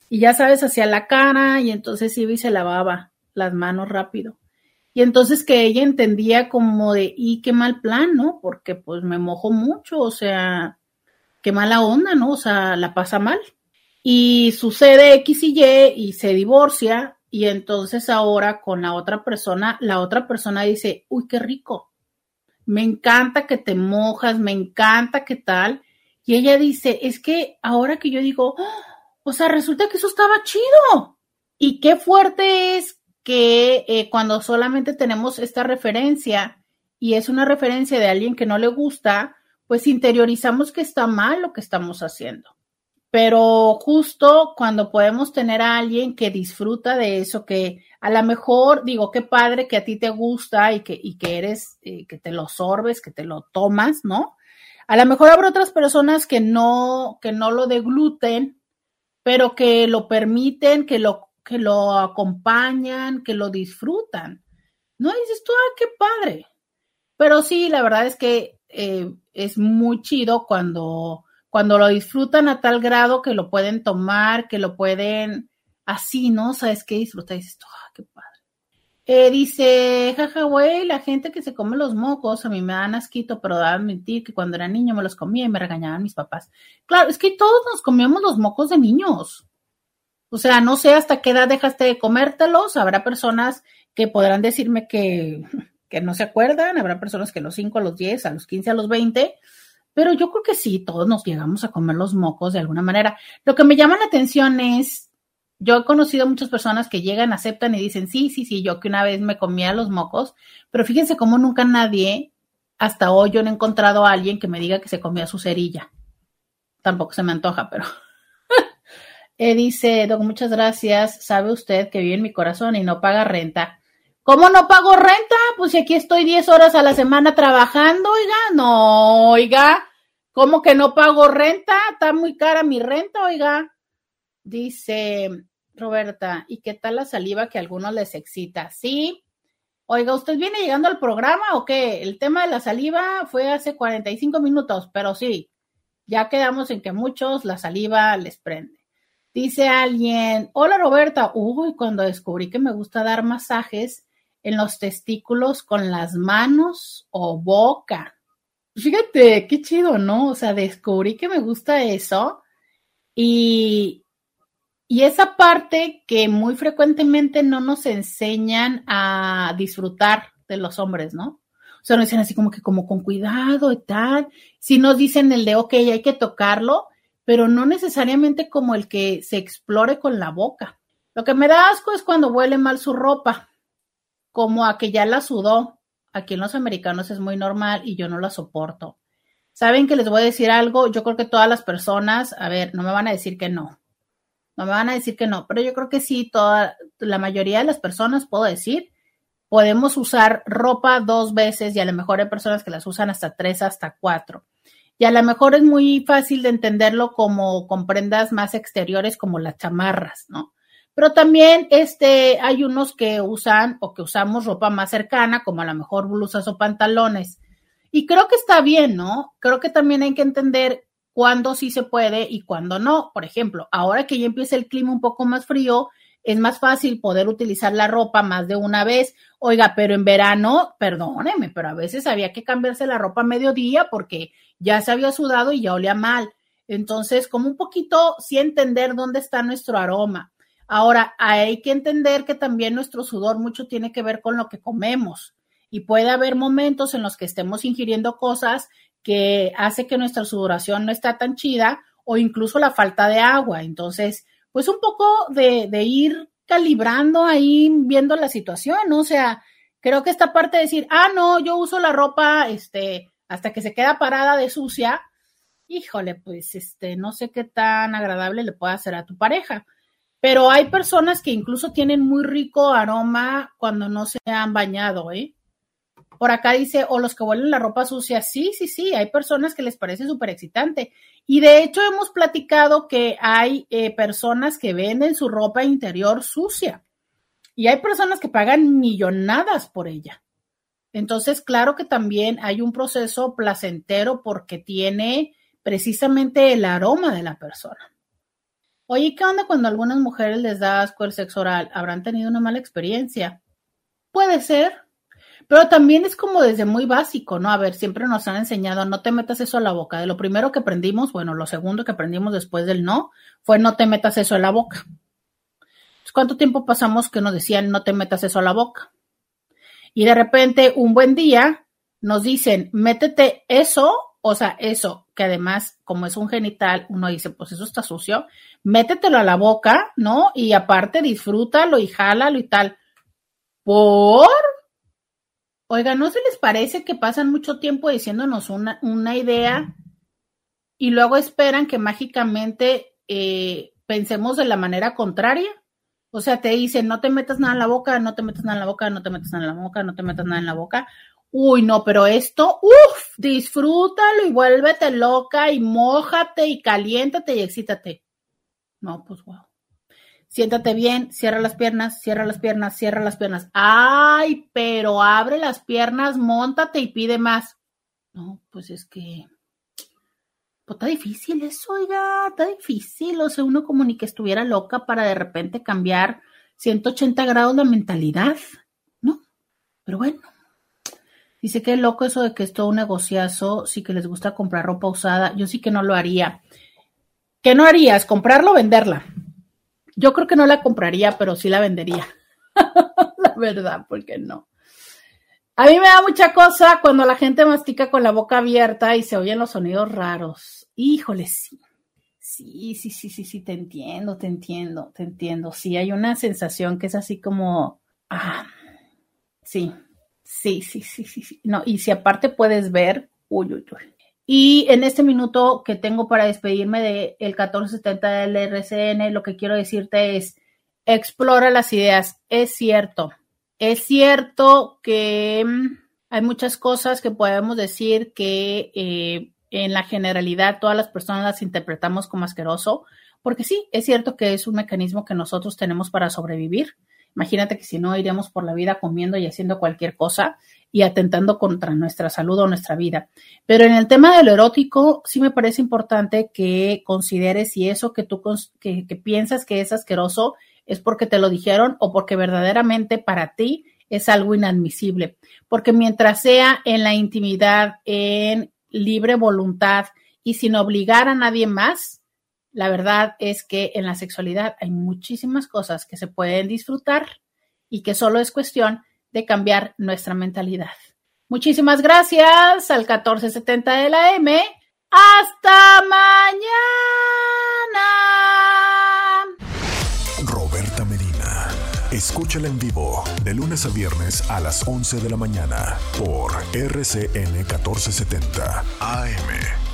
y ya sabes, hacia la cara, y entonces iba y se lavaba las manos rápido. Y entonces que ella entendía como de, y qué mal plan, ¿no? Porque pues me mojo mucho, o sea, qué mala onda, ¿no? O sea, la pasa mal. Y sucede X y Y y se divorcia y entonces ahora con la otra persona, la otra persona dice, uy, qué rico, me encanta que te mojas, me encanta que tal. Y ella dice, es que ahora que yo digo, ¡Oh! o sea, resulta que eso estaba chido. Y qué fuerte es que eh, cuando solamente tenemos esta referencia y es una referencia de alguien que no le gusta, pues interiorizamos que está mal lo que estamos haciendo. Pero justo cuando podemos tener a alguien que disfruta de eso, que a lo mejor digo, qué padre que a ti te gusta y que, y que eres, eh, que te lo sorbes, que te lo tomas, ¿no? A lo mejor habrá otras personas que no, que no lo degluten, pero que lo permiten, que lo que lo acompañan, que lo disfrutan. No dices tú, ah, qué padre. Pero sí, la verdad es que eh, es muy chido cuando, cuando lo disfrutan a tal grado que lo pueden tomar, que lo pueden así, ¿no? ¿Sabes y dices tú, ah, qué padre. Eh, dice, jaja, güey, la gente que se come los mocos, a mí me dan asquito, pero a admitir que cuando era niño me los comía y me regañaban mis papás. Claro, es que todos nos comíamos los mocos de niños. O sea, no sé hasta qué edad dejaste de comértelos. Habrá personas que podrán decirme que, que no se acuerdan, habrá personas que a los 5, a los 10, a los 15, a los 20, pero yo creo que sí, todos nos llegamos a comer los mocos de alguna manera. Lo que me llama la atención es, yo he conocido muchas personas que llegan, aceptan y dicen, sí, sí, sí, yo que una vez me comía los mocos, pero fíjense cómo nunca nadie, hasta hoy yo no he encontrado a alguien que me diga que se comía su cerilla. Tampoco se me antoja, pero... eh, dice, Doc, muchas gracias. Sabe usted que vive en mi corazón y no paga renta. ¿Cómo no pago renta? Pues si aquí estoy 10 horas a la semana trabajando, oiga, no, oiga, ¿cómo que no pago renta? Está muy cara mi renta, oiga. Dice Roberta, ¿y qué tal la saliva que a algunos les excita? Sí. Oiga, ¿usted viene llegando al programa o qué? El tema de la saliva fue hace 45 minutos, pero sí, ya quedamos en que muchos la saliva les prende. Dice alguien, hola Roberta, uy, cuando descubrí que me gusta dar masajes, en los testículos con las manos o boca. Fíjate, qué chido, ¿no? O sea, descubrí que me gusta eso y, y esa parte que muy frecuentemente no nos enseñan a disfrutar de los hombres, ¿no? O sea, nos dicen así como que como con cuidado y tal. Si nos dicen el de, ok, hay que tocarlo, pero no necesariamente como el que se explore con la boca. Lo que me da asco es cuando huele mal su ropa como a que ya la sudó. Aquí en los americanos es muy normal y yo no la soporto. Saben que les voy a decir algo, yo creo que todas las personas, a ver, no me van a decir que no. No me van a decir que no, pero yo creo que sí, toda la mayoría de las personas puedo decir, podemos usar ropa dos veces y a lo mejor hay personas que las usan hasta tres, hasta cuatro. Y a lo mejor es muy fácil de entenderlo como con prendas más exteriores como las chamarras, ¿no? Pero también este, hay unos que usan o que usamos ropa más cercana, como a lo mejor blusas o pantalones. Y creo que está bien, ¿no? Creo que también hay que entender cuándo sí se puede y cuándo no. Por ejemplo, ahora que ya empieza el clima un poco más frío, es más fácil poder utilizar la ropa más de una vez. Oiga, pero en verano, perdóneme, pero a veces había que cambiarse la ropa a mediodía porque ya se había sudado y ya olía mal. Entonces, como un poquito sí entender dónde está nuestro aroma. Ahora, hay que entender que también nuestro sudor mucho tiene que ver con lo que comemos y puede haber momentos en los que estemos ingiriendo cosas que hace que nuestra sudoración no está tan chida o incluso la falta de agua. Entonces, pues un poco de, ir calibrando ahí, viendo la situación, ¿no? O sea, creo que esta parte de decir, ah, no, yo uso la ropa, este, hasta que se queda parada de sucia, híjole, pues, este, no sé qué tan agradable le puede hacer a tu pareja. Pero hay personas que incluso tienen muy rico aroma cuando no se han bañado, ¿eh? Por acá dice, o los que huelen la ropa sucia. Sí, sí, sí, hay personas que les parece súper excitante. Y de hecho hemos platicado que hay eh, personas que venden su ropa interior sucia. Y hay personas que pagan millonadas por ella. Entonces, claro que también hay un proceso placentero porque tiene precisamente el aroma de la persona. Oye, ¿qué onda cuando a algunas mujeres les da asco el sexo oral? ¿Habrán tenido una mala experiencia? Puede ser, pero también es como desde muy básico, ¿no? A ver, siempre nos han enseñado, no te metas eso a la boca. De lo primero que aprendimos, bueno, lo segundo que aprendimos después del no, fue no te metas eso a la boca. ¿Cuánto tiempo pasamos que nos decían no te metas eso a la boca? Y de repente, un buen día, nos dicen, métete eso o sea, eso, que además, como es un genital, uno dice, pues eso está sucio, métetelo a la boca, ¿no? Y aparte disfrútalo y jálalo y tal. ¿Por? Oiga, ¿no se les parece que pasan mucho tiempo diciéndonos una, idea y luego esperan que mágicamente eh, pensemos de la manera contraria? O sea, te dicen, no te metas nada en la boca, no te metas nada en la boca, no te metas nada en la boca, no te metas nada en la boca. Uy, no, pero esto, uff, disfrútalo y vuélvete loca y mójate y caliéntate y excítate. No, pues wow. Siéntate bien, cierra las piernas, cierra las piernas, cierra las piernas. Ay, pero abre las piernas, montate y pide más. No, pues es que. Pues está difícil eso, oiga, está difícil. O sea, uno como ni que estuviera loca para de repente cambiar 180 grados de mentalidad. Pero bueno, dice que loco eso de que es todo un negociazo, sí que les gusta comprar ropa usada, yo sí que no lo haría. ¿Qué no harías? ¿Comprarlo o venderla? Yo creo que no la compraría, pero sí la vendería. la verdad, porque no. A mí me da mucha cosa cuando la gente mastica con la boca abierta y se oyen los sonidos raros. Híjole, sí. Sí, sí, sí, sí, sí, te entiendo, te entiendo, te entiendo. Sí, hay una sensación que es así como, ah, sí, sí, sí, sí, sí, sí. No, y si aparte puedes ver, uy, uy, uy. Y en este minuto que tengo para despedirme del el 1470 del RCN, lo que quiero decirte es, explora las ideas. Es cierto, es cierto que mm, hay muchas cosas que podemos decir que eh, en la generalidad todas las personas las interpretamos como asqueroso, porque sí, es cierto que es un mecanismo que nosotros tenemos para sobrevivir. Imagínate que si no iríamos por la vida comiendo y haciendo cualquier cosa y atentando contra nuestra salud o nuestra vida. Pero en el tema de lo erótico, sí me parece importante que consideres si eso que tú que, que piensas que es asqueroso es porque te lo dijeron o porque verdaderamente para ti es algo inadmisible. Porque mientras sea en la intimidad, en libre voluntad y sin obligar a nadie más, la verdad es que en la sexualidad hay muchísimas cosas que se pueden disfrutar y que solo es cuestión de cambiar nuestra mentalidad. Muchísimas gracias al 1470 de la M. Hasta mañana. Escúchala en vivo de lunes a viernes a las 11 de la mañana por RCN 1470 AM.